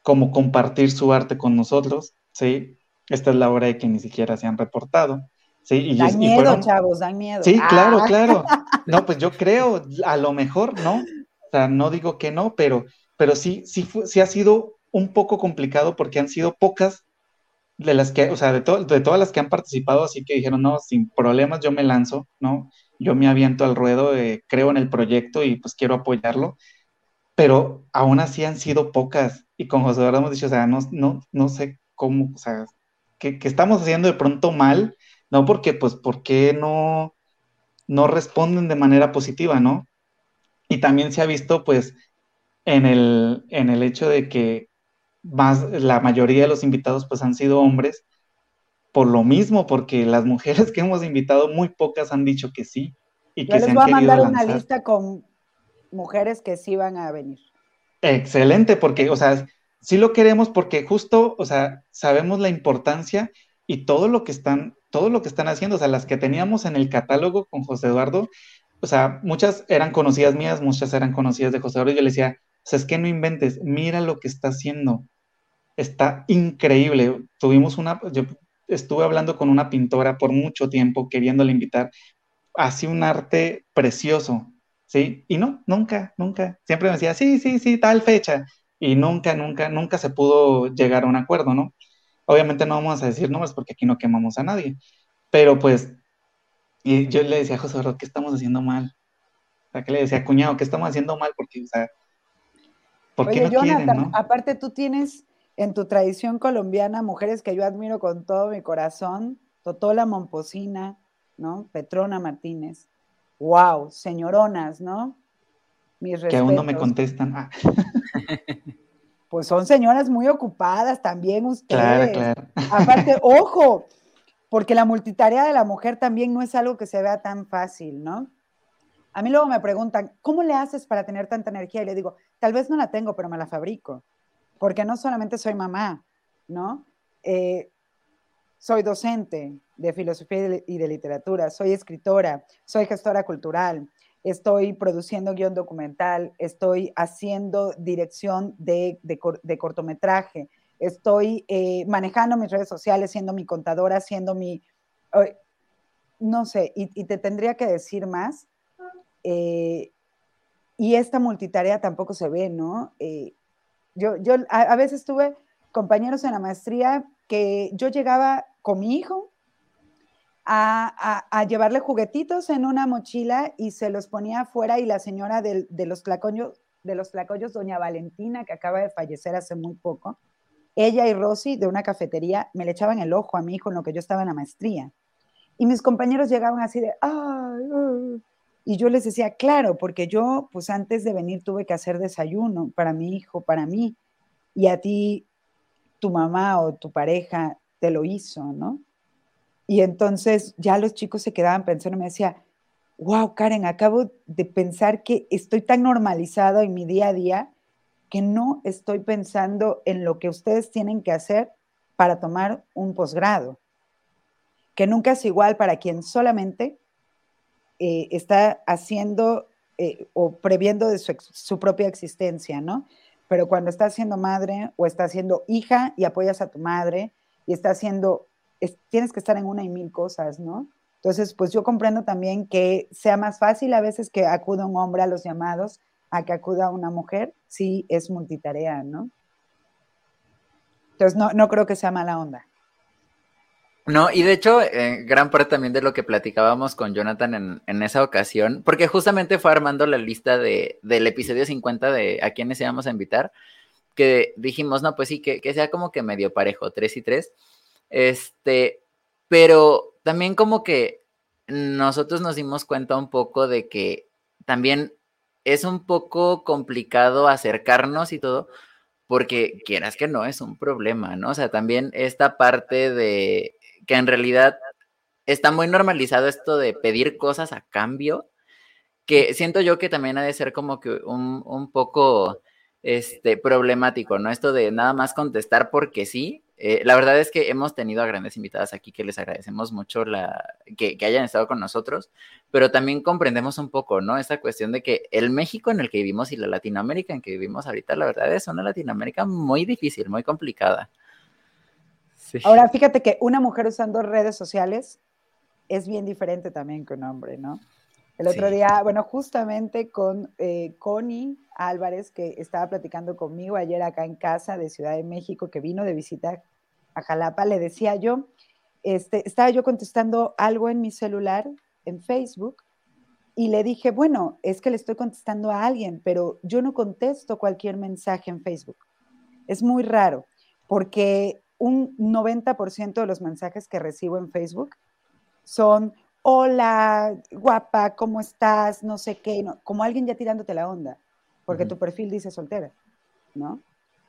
como compartir su arte con nosotros, ¿sí? Esta es la hora de que ni siquiera se han reportado, ¿sí? Y, dan miedo, chavos, dan miedo. Sí, claro, ah. claro. (laughs) No, pues yo creo, a lo mejor, ¿no? O sea, no digo que no, pero, pero sí, sí, sí ha sido un poco complicado porque han sido pocas de las que, o sea, de, de todas las que han participado, así que dijeron, no, sin problemas yo me lanzo, ¿no? yo me aviento al ruedo, eh, creo en el proyecto y pues quiero apoyarlo, pero aún así han sido pocas y con José Eduardo hemos dicho, o sea, no, no, no sé cómo, o sea, que, estamos haciendo de pronto mal, ¿no? Porque pues, ¿por qué no, no responden de manera positiva, ¿no? Y también se ha visto, pues, en el, en el hecho de que más, la mayoría de los invitados, pues, han sido hombres, por lo mismo, porque las mujeres que hemos invitado, muy pocas han dicho que sí. Y que les voy a mandar una lista con mujeres que sí van a venir. Excelente, porque, o sea, sí lo queremos porque justo, o sea, sabemos la importancia y todo lo que están, todo lo que están haciendo, o sea, las que teníamos en el catálogo con José Eduardo, o sea, muchas eran conocidas mías, muchas eran conocidas de José Eduardo, y yo le decía, o sea, es que no inventes, mira lo que está haciendo, está increíble. Tuvimos una, yo estuve hablando con una pintora por mucho tiempo, queriéndole invitar, hace un arte precioso, ¿sí? Y no, nunca, nunca, siempre me decía, sí, sí, sí, tal fecha, y nunca, nunca, nunca se pudo llegar a un acuerdo, ¿no? Obviamente no vamos a decir nombres porque aquí no quemamos a nadie, pero pues, y yo le decía a José, ¿qué estamos haciendo mal? O sea, que le decía, cuñado, ¿qué estamos haciendo mal? Porque, o sea, ¿por qué no Jonathan, aparte tú tienes en tu tradición colombiana mujeres que yo admiro con todo mi corazón, Totola Momposina, ¿no? Petrona Martínez. Wow, señoronas, ¿no? Mis respetos. Que aún no me contestan. Ah. (laughs) Pues son señoras muy ocupadas también ustedes. Claro, claro. Aparte, (laughs) ojo, porque la multitarea de la mujer también no es algo que se vea tan fácil, ¿no? A mí luego me preguntan, ¿cómo le haces para tener tanta energía? Y le digo, tal vez no la tengo, pero me la fabrico. Porque no solamente soy mamá, ¿no? Eh, soy docente de filosofía y de literatura, soy escritora, soy gestora cultural, estoy produciendo guion documental, estoy haciendo dirección de, cortometraje, estoy eh, manejando mis redes sociales, siendo mi contadora, siendo mi... no sé, y, te tendría que decir más. Eh, y esta multitarea tampoco se ve, ¿no? Eh, yo yo a, veces tuve compañeros en la maestría que yo llegaba con mi hijo a, llevarle juguetitos en una mochila y se los ponía afuera y la señora de, los tlacoyos, de los tlacoyos, doña Valentina, que acaba de fallecer hace muy poco, ella y Rosy de una cafetería me le echaban el ojo a hijo en lo que yo estaba en la maestría. Y mis compañeros llegaban así de, ¡ay! Y yo les decía, claro, porque yo, pues antes de venir tuve que hacer desayuno para mi hijo, para mí, y a ti, tu mamá o tu pareja te lo hizo, ¿no? Y entonces ya los chicos se quedaban pensando, me decía, wow, Karen, acabo de pensar que estoy tan normalizado en mi día a día que no estoy pensando en lo que ustedes tienen que hacer para tomar un posgrado, que nunca es igual para quien solamente eh, está haciendo eh, o previendo de su, su, propia existencia, ¿no? Pero cuando estás siendo madre o estás siendo hija y apoyas a tu madre y estás siendo tienes que estar en una y mil cosas, ¿no? Entonces, pues yo comprendo también que sea más fácil a veces que acuda un hombre a los llamados a que acuda una mujer, sí es multitarea, ¿no? Entonces, no, no creo que sea mala onda. No, y de hecho, eh, gran parte también de lo que platicábamos con Jonathan en, en, esa ocasión, porque justamente fue armando la lista de, del episodio 50 de a quienes íbamos a invitar, que dijimos, no, pues sí, que, que sea como que medio parejo, tres y tres. Este, pero también como que nosotros nos dimos cuenta un poco de que también es un poco complicado acercarnos y todo, porque quieras que no, es un problema, ¿no? O sea, también esta parte de que en realidad está muy normalizado esto de pedir cosas a cambio, que siento yo que también ha de ser como que un, un poco este, problemático, ¿no? Esto de nada más contestar porque sí, eh, la verdad es que hemos tenido a grandes invitadas aquí que les agradecemos mucho la, que, hayan estado con nosotros, pero también comprendemos un poco, ¿no? Esta cuestión de que el México en el que vivimos y la Latinoamérica en que vivimos ahorita, la verdad es una Latinoamérica muy difícil, muy complicada. Ahora, fíjate que una mujer usando redes sociales es bien diferente también que un hombre, ¿no? El otro día, bueno, justamente con eh, Connie Álvarez, que estaba platicando conmigo ayer acá en casa de Ciudad de México, que vino de visita a Jalapa, le decía yo, este, estaba yo contestando algo en mi celular, en Facebook, y le dije, bueno, es que le estoy contestando a alguien, pero yo no contesto cualquier mensaje en Facebook. Es muy raro, porque un 90% de los mensajes que recibo en Facebook son hola, guapa, ¿cómo estás? No sé qué, como alguien ya tirándote la onda, porque tu perfil dice soltera, ¿no?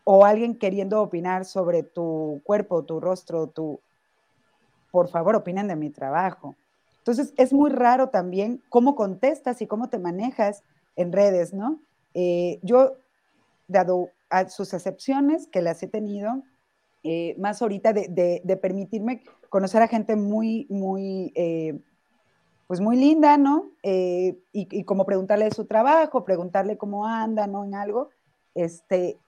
O alguien queriendo opinar sobre tu cuerpo, tu rostro, tu... Por favor, opinen de mi trabajo. Entonces, es muy raro también cómo contestas y cómo te manejas en redes, ¿no? Eh, yo, dado a sus excepciones que las he tenido, eh, más ahorita de, permitirme conocer a gente muy, muy, eh, pues muy linda, ¿no? y, y, como preguntarle de su trabajo, preguntarle cómo anda, ¿no? En algo, este,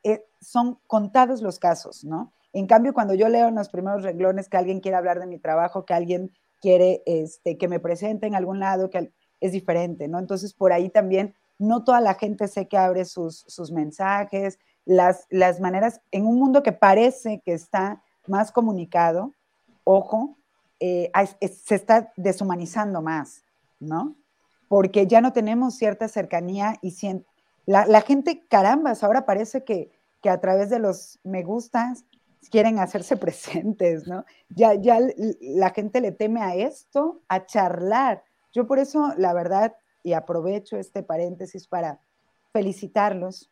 son contados los casos, ¿no? En cambio, cuando yo leo en los primeros renglones que alguien quiere hablar de mi trabajo, que alguien quiere este, que me presente en algún lado, que es diferente, ¿no? Entonces, por ahí también no toda la gente sé que abre sus, mensajes, las, las maneras, en un mundo que parece que está más comunicado, ojo, eh, se está deshumanizando más, ¿no? Porque ya no tenemos cierta cercanía y la, la, gente, carambas, ahora parece que, que, a través de los me gustas quieren hacerse (laughs) presentes, ¿no? Ya, ya la gente le teme a esto, a charlar. Yo por eso, la verdad, y aprovecho este paréntesis para felicitarlos,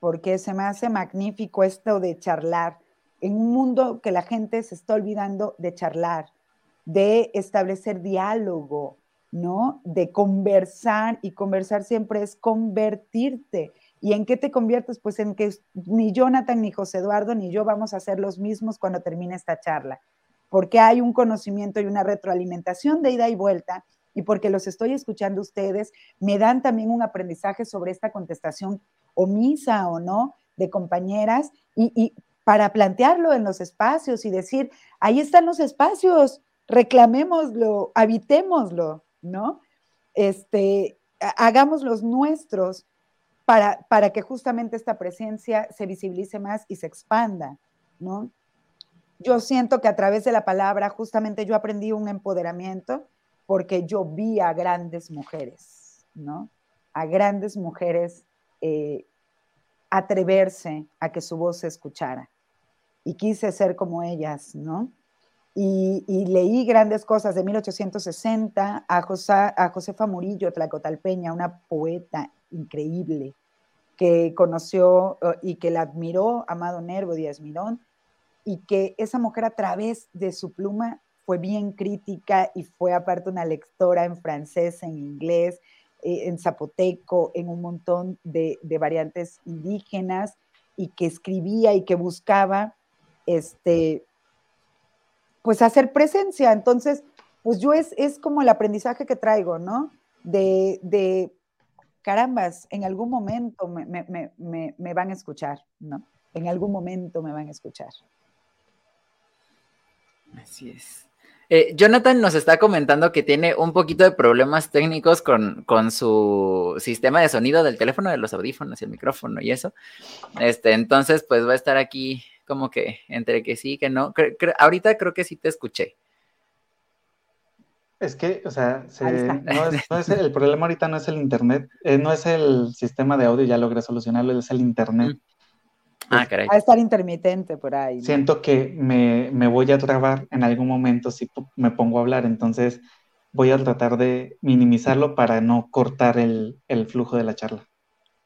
porque se me hace magnífico esto de charlar en un mundo que la gente se está olvidando de charlar, de establecer diálogo, ¿no? De conversar y conversar siempre es convertirte. ¿Y en qué te conviertes? Pues en que ni Jonathan, ni José Eduardo, ni yo vamos a ser los mismos cuando termine esta charla, porque hay un conocimiento y una retroalimentación de ida y vuelta y porque los estoy escuchando ustedes, me dan también un aprendizaje sobre esta contestación omisa o no de compañeras y, para plantearlo en los espacios y decir, ahí están los espacios, reclamémoslo, habitémoslo, ¿no? Este, hagámoslos nuestros para, para que justamente esta presencia se visibilice más y se expanda, ¿no? Yo siento que a través de la palabra justamente yo aprendí un empoderamiento porque yo vi a grandes mujeres, ¿no? A grandes mujeres eh, atreverse a que su voz se escuchara. Y quise ser como ellas, ¿no? Y, leí grandes cosas de 1860 a, a Josefa Murillo Tlacotalpeña, una poeta increíble que conoció eh, y que la admiró Amado Nervo Díaz Mirón, y que esa mujer a través de su pluma fue bien crítica y fue aparte una lectora en francés, en inglés, eh, en zapoteco, en un montón de, variantes indígenas y que escribía y que buscaba, este, pues hacer presencia. Entonces, pues yo es, es como el aprendizaje que traigo, ¿no? De, de carambas, en algún momento me, me, me, me, van a escuchar, ¿no? En algún momento me van a escuchar. Así es. Eh, Jonathan nos está comentando que tiene un poquito de problemas técnicos con, su sistema de sonido del teléfono, de los audífonos y el micrófono y eso. Este, entonces, pues va a estar aquí como que entre que sí, que no. ahorita creo que sí te escuché. Es que, o sea, no, es, el problema ahorita no es el internet, eh, no es el sistema de audio, ya logré solucionarlo, es el internet. Ah, caray. Va a estar intermitente por ahí. Siento que me, voy a trabar en algún momento si me pongo a hablar, entonces voy a tratar de minimizarlo para no cortar el, flujo de la charla.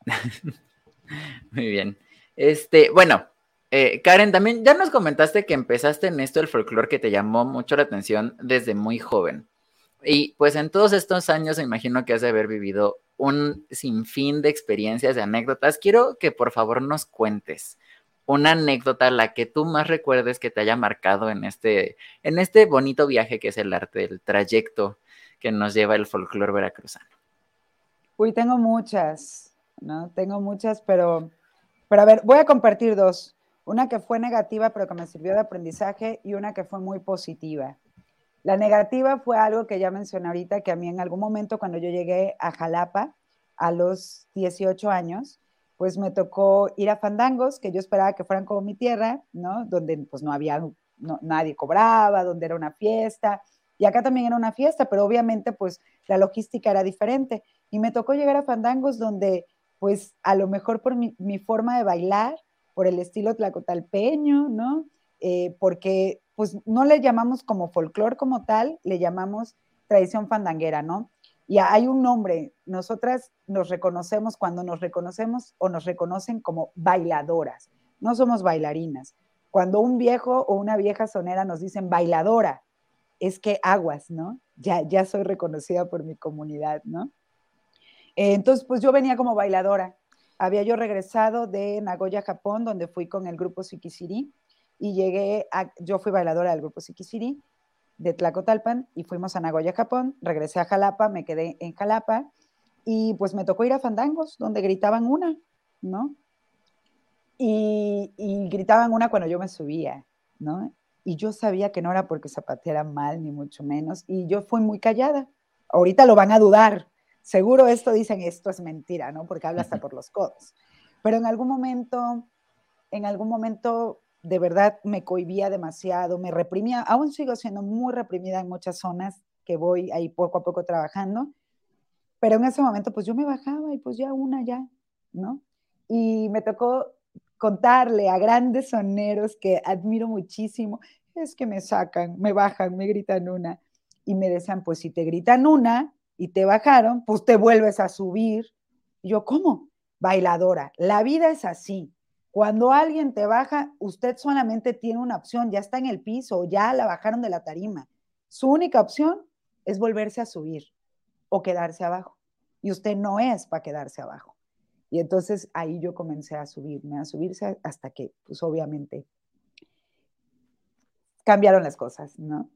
(laughs) Muy bien. Este, bueno, eh, Karen, también ya nos comentaste que empezaste en esto del folclore que te llamó mucho la atención desde muy joven. Y pues en todos estos años imagino que has de haber vivido un sinfín de experiencias, de anécdotas. Quiero que por favor nos cuentes una anécdota, la que tú más recuerdes que te haya marcado en este, en este bonito viaje que es el arte, el trayecto que nos lleva el folclore veracruzano. Uy, tengo muchas, ¿no? Tengo muchas, pero, pero a ver, voy a compartir dos. Una que fue negativa, pero que me sirvió de aprendizaje, y una que fue muy positiva. La negativa fue algo que ya mencioné ahorita, que a mí en algún momento cuando yo llegué a Jalapa a los 18 años, pues me tocó ir a fandangos, que yo esperaba que fueran como mi tierra, ¿no? Donde pues no había, nadie cobraba, donde era una fiesta. Y acá también era una fiesta, pero obviamente pues la logística era diferente. Y me tocó llegar a fandangos donde pues a lo mejor por mi, mi forma de bailar, por el estilo tlacotalpeño, ¿no? Eh, porque pues no le llamamos como folclore como tal, le llamamos tradición fandanguera, ¿no? Y hay un nombre, nosotras nos reconocemos cuando nos reconocemos o nos reconocen como bailadoras, no somos bailarinas. Cuando un viejo o una vieja sonera nos dicen bailadora, es que aguas, ¿no? Ya, ya soy reconocida por mi comunidad, ¿no? Eh, entonces, pues yo venía como bailadora. Había yo regresado de Nagoya, Japón, donde fui con el grupo Sikisiri y llegué a, yo fui bailadora del grupo Sikisiri de Tlacotalpan y fuimos a Nagoya, Japón, regresé a Jalapa, me quedé en Jalapa y pues me tocó ir a Fandangos, donde gritaban una, ¿no? Y, y gritaban una cuando yo me subía, ¿no? Y yo sabía que no era porque zapateara mal, ni mucho menos, y yo fui muy callada. Ahorita lo van a dudar, seguro esto dicen, esto es mentira, ¿no? Porque habla hasta por los codos. Pero en algún momento, en algún momento de verdad me cohibía demasiado, me reprimía, aún sigo siendo muy reprimida en muchas zonas que voy ahí poco a poco trabajando, pero en ese momento pues yo me bajaba y pues ya una ya, ¿no? Y me tocó contarle a grandes soneros que admiro muchísimo, es que me sacan, me bajan, me gritan una y me decían, pues si te gritan una y te bajaron, pues te vuelves a subir. Y yo, ¿cómo? Bailadora, la vida es así, cuando alguien te baja, usted solamente tiene una opción, ya está en el piso, ya la bajaron de la tarima. Su única opción es volverse a subir o quedarse abajo. Y usted no es para quedarse abajo. Y entonces ahí yo comencé a subirme, a subirse hasta que, pues obviamente, cambiaron las cosas, ¿no?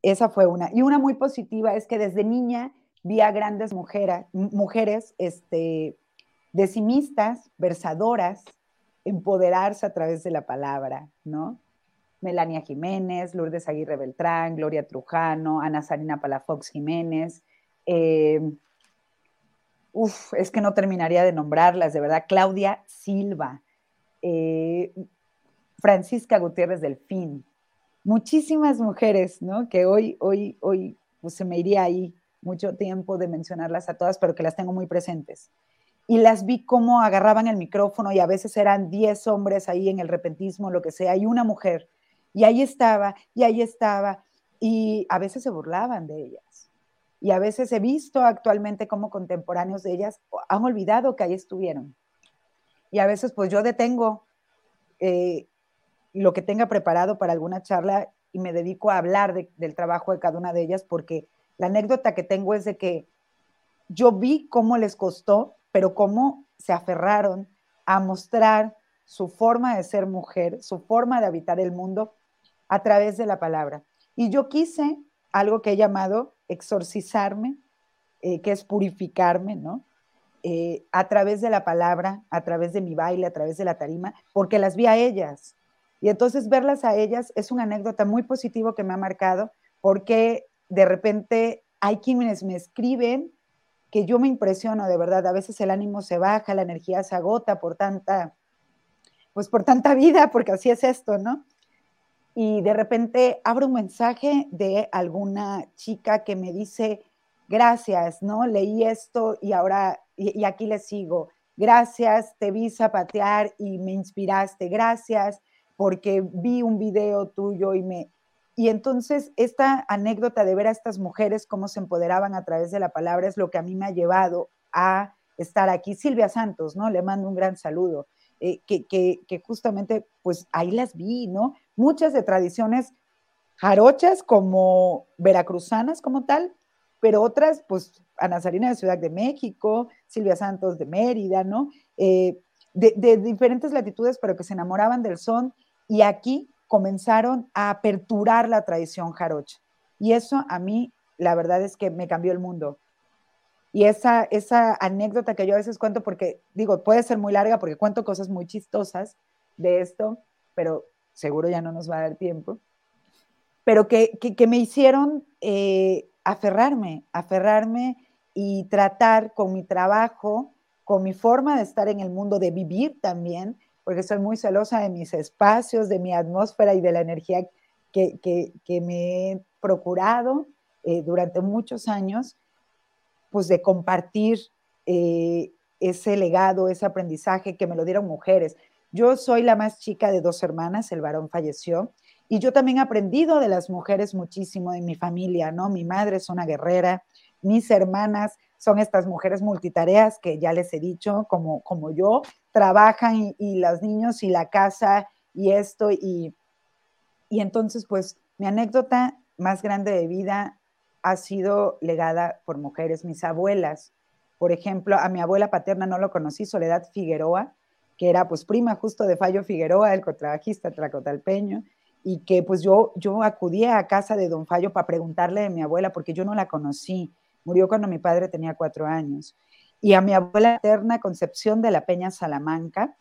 Esa fue una. Y una muy positiva es que desde niña vi a grandes mujeres, mujeres este, decimistas, versadoras, empoderarse a través de la palabra, ¿no? Melania Jiménez, Lourdes Aguirre Beltrán, Gloria Trujano, Ana Sarina Palafox Jiménez. Eh, uf, es que no terminaría de nombrarlas, de verdad. Claudia Silva, eh, Francisca Gutiérrez Delfín. Muchísimas mujeres, ¿no? Que hoy, hoy, hoy, pues se me iría ahí mucho tiempo de mencionarlas a todas, pero que las tengo muy presentes y las vi cómo agarraban el micrófono y a veces eran 10 hombres ahí en el repentismo, lo que sea, y una mujer. Y ahí estaba, y ahí estaba, y a veces se burlaban de ellas. Y a veces he visto actualmente como contemporáneos de ellas han olvidado que ahí estuvieron. Y a veces pues yo detengo eh, lo que tenga preparado para alguna charla y me dedico a hablar del trabajo de cada una de ellas porque la anécdota que tengo es de que yo vi cómo les costó pero cómo se aferraron a mostrar su forma de ser mujer, su forma de habitar el mundo a través de la palabra. Y yo quise algo que he llamado exorcizarme, eh, que es purificarme, ¿no? Eh, a través de la palabra, a través de mi baile, a través de la tarima, porque las vi a ellas. Y entonces verlas a ellas es una anécdota muy positiva que me ha marcado, porque de repente hay quienes me escriben que yo me impresiono de verdad. A veces el ánimo se baja, la energía se agota por tanta, pues por tanta vida, porque así es esto, ¿no? Y de repente abro un mensaje de alguna chica que me dice, gracias, ¿no? Leí esto y ahora, y, aquí le sigo. Gracias, te vi zapatear y me inspiraste. Gracias porque vi un video tuyo y me, y entonces esta anécdota de ver a estas mujeres cómo se empoderaban a través de la palabra es lo que a mí me ha llevado a estar aquí. Silvia Santos, ¿no? Le mando un gran saludo, eh, que, que, justamente pues ahí las vi, ¿no? Muchas de tradiciones jarochas como veracruzanas como tal, pero otras pues Ana Sarina de Ciudad de México, Silvia Santos de Mérida, ¿no? Eh, de, de diferentes latitudes, pero que se enamoraban del son y aquí comenzaron a aperturar la tradición jarocha. Y eso a mí, la verdad es que me cambió el mundo. Y esa, esa anécdota que yo a veces cuento, porque digo, puede ser muy larga porque cuento cosas muy chistosas de esto, pero seguro ya no nos va a dar tiempo, pero que, que, me hicieron eh, aferrarme, aferrarme y tratar con mi trabajo, con mi forma de estar en el mundo, de vivir también, porque soy muy celosa de mis espacios, de mi atmósfera y de la energía que, me he procurado eh, durante muchos años, pues de compartir eh, ese legado, ese aprendizaje que me lo dieron mujeres. Yo soy la más chica de dos hermanas, el varón falleció, Y yo también he aprendido de las mujeres muchísimo en mi familia, ¿no? Mi madre es una guerrera, mis hermanas son estas mujeres multitareas que ya les he dicho, como yo, trabajan y, y los niños y la casa y esto. Y, y entonces, pues, mi anécdota más grande de vida ha sido legada por mujeres, mis abuelas. Por ejemplo, a mi abuela paterna no lo conocí, Soledad Figueroa, que era pues prima justo de Fallo Figueroa, el contrabajista tracotalpeño, y que pues yo, yo acudía a casa de don Fallo para preguntarle de mi abuela, porque yo no la conocí, murió cuando mi padre tenía cuatro años. Y a mi abuela eterna Concepción de la Peña Salamanca,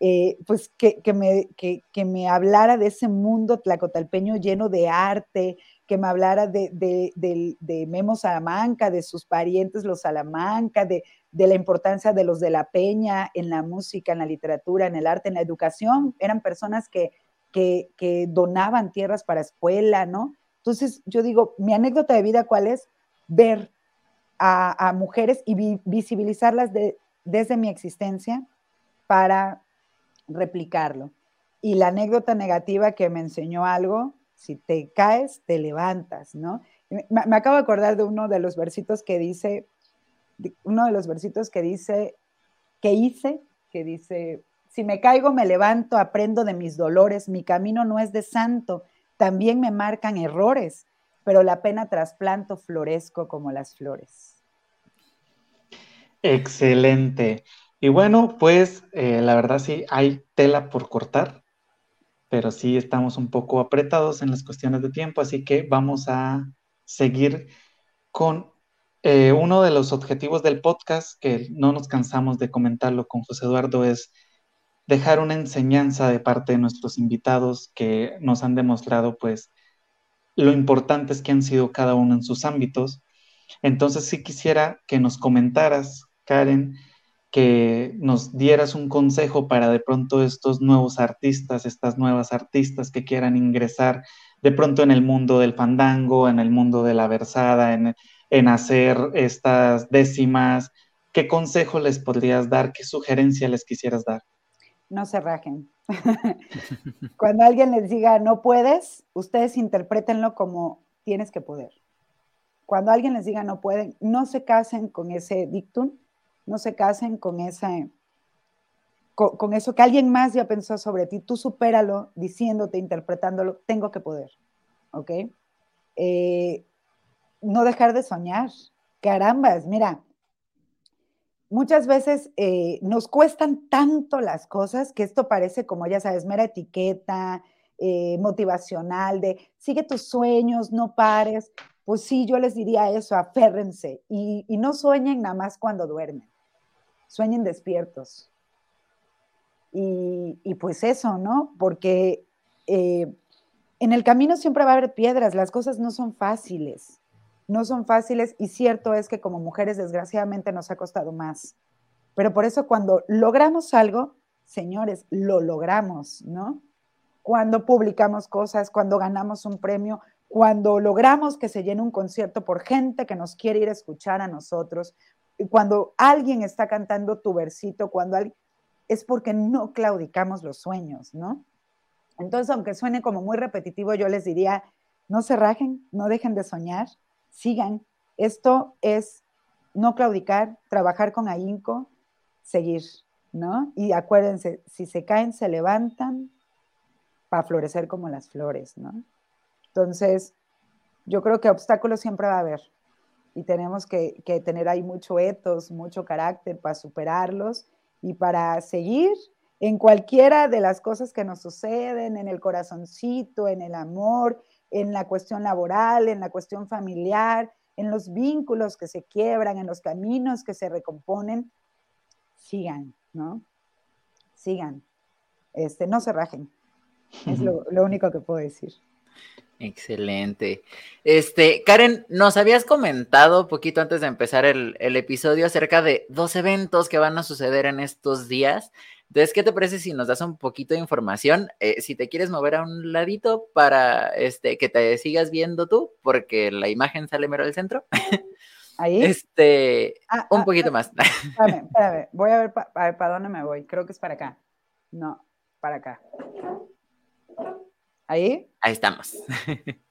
eh, pues que, me, que, me hablara de ese mundo tlacotalpeño lleno de arte, que me hablara de, de, Memo Salamanca, de sus parientes los Salamanca, de, la importancia de los de la Peña en la música, en la literatura, en el arte, en la educación. Eran personas que, que, donaban tierras para escuela, ¿no? Entonces, yo digo, mi anécdota de vida, ¿cuál es? Ver a, mujeres y visibilizarlas desde mi existencia para replicarlo. Y la anécdota negativa que me enseñó algo, si te caes, te levantas, ¿no? Me, me, acabo de acordar de uno de los versitos que dice, uno de los versitos que dice, que hice, que dice, si me caigo, me levanto, aprendo de mis dolores. Mi camino no es de santo. También me marcan errores, pero la pena trasplanto, florezco como las flores. Excelente. Y bueno, pues eh, la verdad sí, hay tela por cortar, pero sí estamos un poco apretados en las cuestiones de tiempo, así que vamos a seguir con eh, uno de los objetivos del podcast, que no nos cansamos de comentarlo con José Eduardo, es dejar una enseñanza de parte de nuestros invitados que nos han demostrado pues lo importantes que han sido cada uno en sus ámbitos. Entonces sí quisiera que nos comentaras, Karen, que nos dieras un consejo para de pronto estos nuevos artistas, estas nuevas artistas que quieran ingresar de pronto en el mundo del fandango, en el mundo de la versada, en, en hacer estas décimas. ¿Qué consejo les podrías dar? ¿Qué sugerencia les quisieras dar? No se rajen. (laughs) Cuando alguien les diga no puedes, ustedes interpretenlo como tienes que poder. Cuando alguien les diga no pueden, no se casen con ese dictum, no se casen con ese con, eso que alguien más ya pensó sobre ti, tú supéralo diciéndote, interpretándolo, tengo que poder, ¿ok? Eh, no dejar de soñar, carambas, mira, muchas veces eh, nos cuestan tanto las cosas que esto parece como, ya sabes, mera etiqueta eh, motivacional de sigue tus sueños, no pares. Pues sí, yo les diría eso, aférrense y, no sueñen nada más cuando duermen, sueñen despiertos. Y, pues eso, ¿no? Porque eh, en el camino siempre va a haber piedras, las cosas no son fáciles no son fáciles y cierto es que como mujeres desgraciadamente nos ha costado más. Pero por eso cuando logramos algo, señores, lo logramos, ¿no? Cuando publicamos cosas, cuando ganamos un premio, cuando logramos que se llene un concierto por gente que nos quiere ir a escuchar a nosotros, cuando alguien está cantando tu versito, cuando alguien, es porque no claudicamos los sueños, ¿no? Entonces, aunque suene como muy repetitivo, yo les diría, no se rajen, no dejen de soñar, sigan. Esto es no claudicar, trabajar con ahínco, seguir, ¿no? Y acuérdense, si se caen, se levantan para florecer como las flores, ¿no? Entonces, yo creo que obstáculos siempre va a haber y tenemos que, tener ahí mucho etos, mucho carácter para superarlos y para seguir en cualquiera de las cosas que nos suceden, en el corazoncito, en el amor, en la cuestión laboral, en la cuestión familiar, en los vínculos que se quiebran, en los caminos que se recomponen, sigan, ¿no? Sigan. Este, no se rajen. Es lo, único que puedo decir. Excelente. Este, Karen, nos habías comentado poquito antes de empezar el, el, episodio acerca de dos eventos que van a suceder en estos días. Entonces, ¿qué te parece si nos das un poquito de información? Eh, si te quieres mover a un ladito para este, que te sigas viendo tú, porque la imagen sale mero del centro. (laughs) Ahí. Este, ah, un ah, poquito ah, más. (laughs) Espérame, espérame. Voy a ver, para dónde me voy. Creo que es para acá. No, para acá. ¿Ahí? Ahí estamos. (laughs)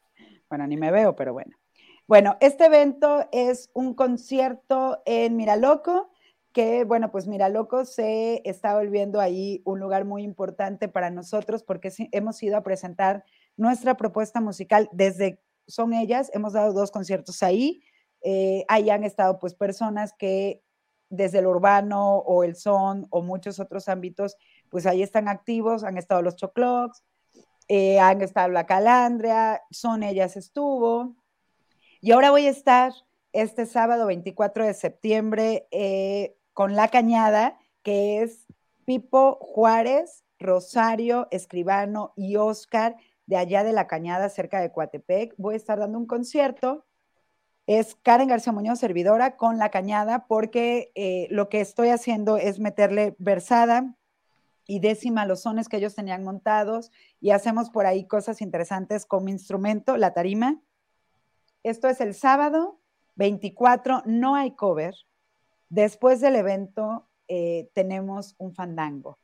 Bueno, ni me veo, pero bueno. Bueno, este evento es un concierto en Miraloco, que bueno, pues Miraloco se está volviendo ahí un lugar muy importante para nosotros porque hemos ido a presentar nuestra propuesta musical desde, son ellas, hemos dado dos conciertos ahí, eh, ahí han estado pues personas que desde el urbano o el son o muchos otros ámbitos, pues ahí están activos, han estado los Choclocs, eh, han estado la Calandria, Son Ellas estuvo. Y ahora voy a estar este sábado 24 de septiembre eh, con La Cañada, que es Pipo Juárez, Rosario, Escribano y Oscar de allá de La Cañada, cerca de Coatepec. Voy a estar dando un concierto. Es Karen García Muñoz, servidora, con La Cañada, porque eh, lo que estoy haciendo es meterle versada, y décima los sones que ellos tenían montados y hacemos por ahí cosas interesantes como instrumento, la tarima. Esto es el sábado 24, no hay cover. Después del evento eh, tenemos un fandango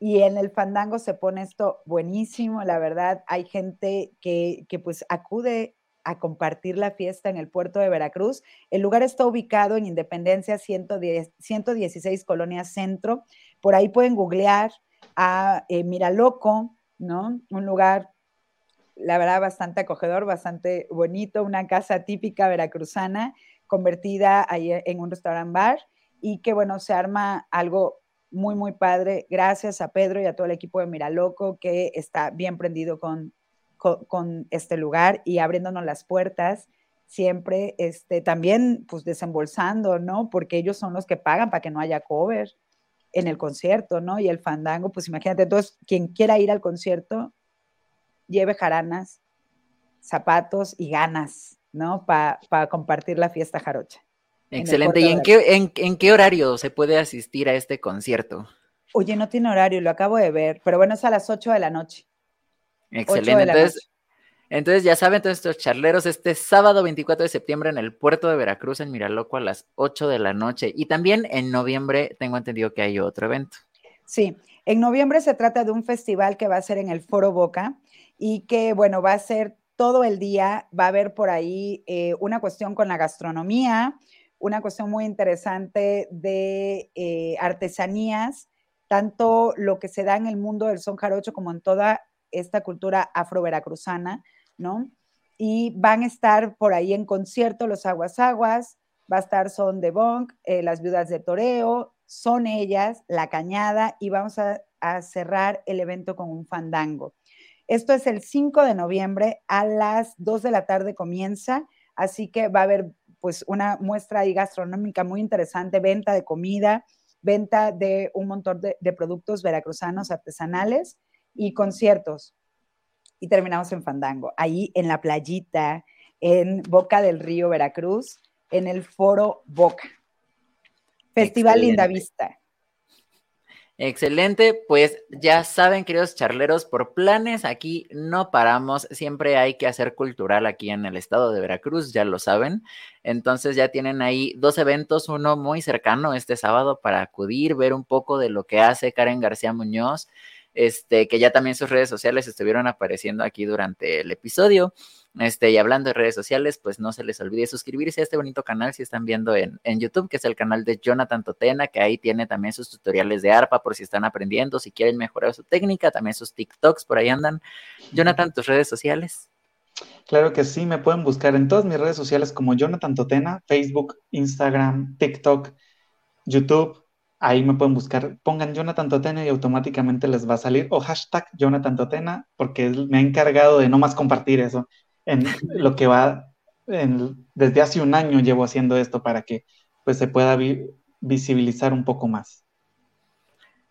y en el fandango se pone esto buenísimo, la verdad, hay gente que, pues acude a compartir la fiesta en el puerto de Veracruz. El lugar está ubicado en Independencia 110, 116 Colonia Centro. Por ahí pueden googlear a eh, Miraloco, ¿no? Un lugar, la verdad, bastante acogedor, bastante bonito, una casa típica veracruzana convertida ahí en un restaurant bar y que, bueno, se arma algo muy, muy padre. Gracias a Pedro y a todo el equipo de Miraloco que está bien prendido con, con, este lugar y abriéndonos las puertas siempre, este, también pues desembolsando, ¿no? Porque ellos son los que pagan para que no haya cover en el concierto, ¿no? Y el fandango, pues imagínate, entonces, quien quiera ir al concierto, lleve jaranas, zapatos y ganas, ¿no? Para compartir la fiesta jarocha. Excelente. ¿Y en qué, en, qué horario se puede asistir a este concierto? Oye, no tiene horario, lo acabo de ver, pero bueno, es a las 8 de la noche. Excelente. Entonces, entonces, ya saben, todos estos charleros, este sábado 24 de septiembre en el puerto de Veracruz, en Miraloco, a las 8 de la noche. Y también en noviembre tengo entendido que hay otro evento. Sí, en noviembre se trata de un festival que va a ser en el Foro Boca y que, bueno, va a ser todo el día. Va a haber por ahí eh, una cuestión con la gastronomía, una cuestión muy interesante de eh, artesanías, tanto lo que se da en el mundo del son jarocho como en toda esta cultura afro-veracruzana ¿no? Y van a estar por ahí en concierto los Aguas Aguas, va a estar Son de Bonk, eh, las Viudas de Toreo, son ellas, La Cañada, y vamos a, cerrar el evento con un fandango. Esto es el 5 de noviembre a las 2 de la tarde comienza, así que va a haber pues una muestra ahí gastronómica muy interesante, venta de comida, venta de un montón de productos veracruzanos artesanales y conciertos y terminamos en Fandango, ahí en la playita, en Boca del Río, Veracruz, en el Foro Boca. Festival Linda Vista. Excelente, pues ya saben, queridos charleros, por planes aquí no paramos, siempre hay que hacer cultural aquí en el estado de Veracruz, ya lo saben. Entonces ya tienen ahí dos eventos, uno muy cercano este sábado para acudir, ver un poco de lo que hace Karen García Muñoz este, que ya también sus redes sociales estuvieron apareciendo aquí durante el episodio. Este, y hablando de redes sociales, pues no se les olvide suscribirse a este bonito canal si están viendo en, en, YouTube, que es el canal de Jonathan Totena, que ahí tiene también sus tutoriales de arpa por si están aprendiendo, si quieren mejorar su técnica, también sus TikToks por ahí andan. Jonathan, tus redes sociales. Claro que sí, me pueden buscar en todas mis redes sociales como Jonathan Totena, Facebook, Instagram, TikTok, YouTube, Ahí me pueden buscar, pongan Jonathan Totena y automáticamente les va a salir, o hashtag Jonathan Totena, porque me ha encargado de no más compartir eso en lo que va, desde hace un año llevo haciendo esto para que pues se pueda visibilizar un poco más.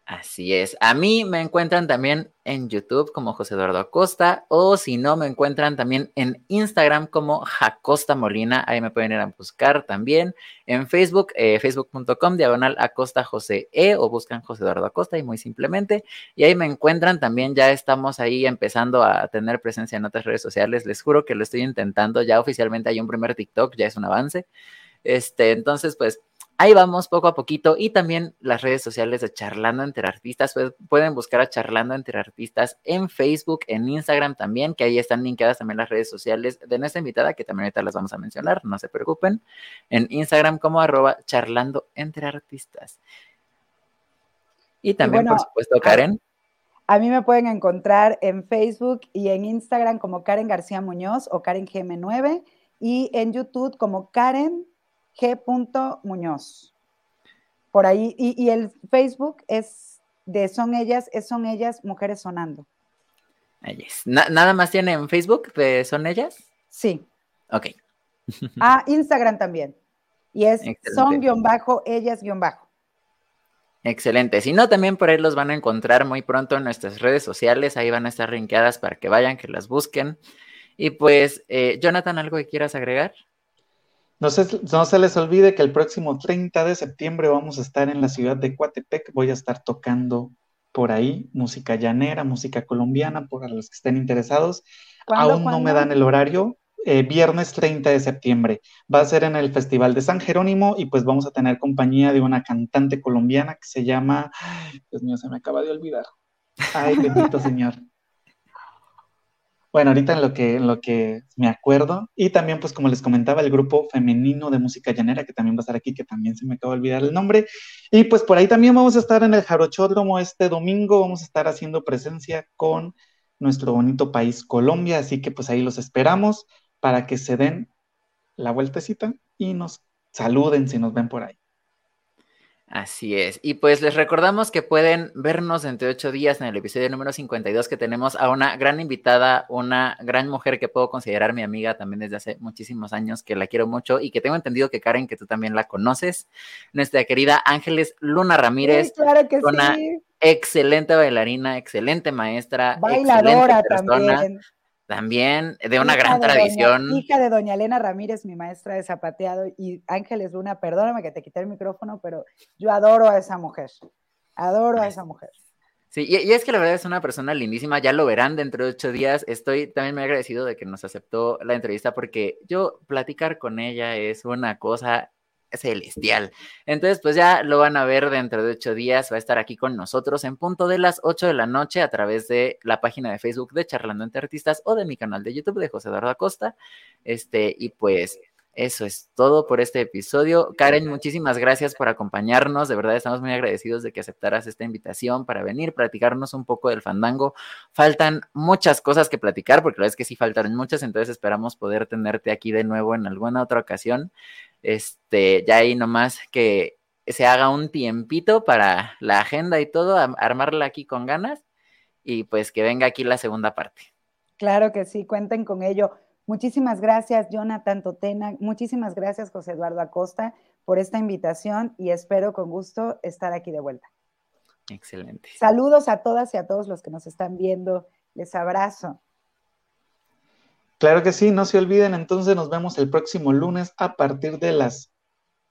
Así es. A mí me encuentran también en YouTube como José Eduardo Acosta o si no, me encuentran también en Instagram como Jacosta Molina. Ahí me pueden ir a buscar también. En Facebook, eh, facebook.com diagonal Acosta José E o buscan José Eduardo Acosta y muy simplemente. Y ahí me encuentran también. Ya estamos ahí empezando a tener presencia en otras redes sociales. Les juro que lo estoy intentando. Ya oficialmente hay un primer TikTok, ya es un avance. Este, entonces, pues ahí vamos poco a poquito y también las redes sociales de Charlando entre Artistas, pues, pueden buscar a Charlando entre Artistas en Facebook, en Instagram también, que ahí están linkadas también las redes sociales de nuestra invitada, que también ahorita las vamos a mencionar, no se preocupen, en Instagram como arroba charlando entre artistas. Y también, por supuesto, Karen. A mí me pueden encontrar en Facebook y en Instagram como Karen García Muñoz o Karen GM9 y en YouTube como Karen G. Muñoz. Por ahí, y, el Facebook es de Son Ellas, es Son Ellas Mujeres Sonando. ¿Nada más tiene en Facebook de Son Ellas? Sí. Ok. (laughs) ah, Instagram también. Y es son-ellas-bajo. Excelente. Si no, también por ahí los van a encontrar muy pronto en nuestras redes sociales. Ahí van a estar linkeadas para que vayan, que las busquen. Y pues, eh, Jonathan, ¿algo que quieras agregar? No se, no se les olvide que el próximo 30 de septiembre vamos a estar en la ciudad de Coatepec. Voy a estar tocando por ahí música llanera, música colombiana, para los que estén interesados. Aún no me dan el horario. Eh, viernes 30 de septiembre. Va a ser en el Festival de San Jerónimo y pues vamos a tener compañía de una cantante colombiana que se llama, Dios mío, se me acaba de olvidar. Ay, bendito (laughs) Señor. Bueno, ahorita en lo que, en lo que me acuerdo. Y también, pues como les comentaba, el grupo femenino de música llanera, que también va a estar aquí, que también se me acaba de olvidar el nombre. Y pues por ahí también vamos a estar en el Jarochódromo este domingo. Vamos a estar haciendo presencia con nuestro bonito país Colombia. Así que pues ahí los esperamos para que se den la vueltecita y nos saluden si nos ven por ahí. Así es. Y pues les recordamos que pueden vernos dentro de ocho días en el episodio número 52 que tenemos a una gran invitada, una gran mujer que puedo considerar mi amiga también desde hace muchísimos años, que la quiero mucho y que tengo entendido que Karen, que tú también la conoces, nuestra querida Ángeles Luna Ramírez. claro que una excelente bailarina, excelente maestra. Bailadora también también de una gran tradición. hija de doña Elena Ramírez, mi maestra de zapateado, y Ángeles Luna, perdóname que te quité el micrófono, pero yo adoro a esa mujer, adoro a esa mujer. Sí, y, y, es que la verdad es una persona lindísima, ya lo verán dentro de ocho días. Estoy también muy agradecido de que nos aceptó la entrevista porque yo platicar con ella es una cosa celestial. Entonces, pues ya lo van a ver dentro de ocho días. Va a estar aquí con nosotros en punto de las ocho de la noche a través de la página de Facebook de Charlando entre Artistas o de mi canal de YouTube de José Eduardo Acosta. Este, y pues eso es todo por este episodio. Karen, muchísimas gracias por acompañarnos. De verdad estamos muy agradecidos de que aceptaras esta invitación para venir, platicarnos un poco del fandango. Faltan muchas cosas que platicar, porque la verdad es que sí faltaron muchas, entonces esperamos poder tenerte aquí de nuevo en alguna otra ocasión. Este, ya ahí nomás que se haga un tiempito para la agenda y todo, armarla aquí con ganas y pues que venga aquí la segunda parte. Claro que sí, cuenten con ello. Muchísimas gracias, Jonathan Totena. Muchísimas gracias, José Eduardo Acosta, por esta invitación y espero con gusto estar aquí de vuelta. Excelente. Saludos a todas y a todos los que nos están viendo. Les abrazo. Claro que sí, no se olviden, entonces nos vemos el próximo lunes a partir de las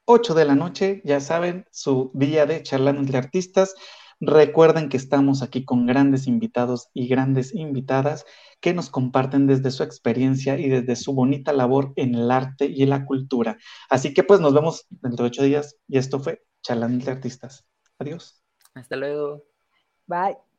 8 de la noche, ya saben, su día de charlando entre artistas. Recuerden que estamos aquí con grandes invitados y grandes invitadas que nos comparten desde su experiencia y desde su bonita labor en el arte y en la cultura. Así que pues nos vemos dentro de ocho días y esto fue Charlando entre Artistas. Adiós. Hasta luego. Bye.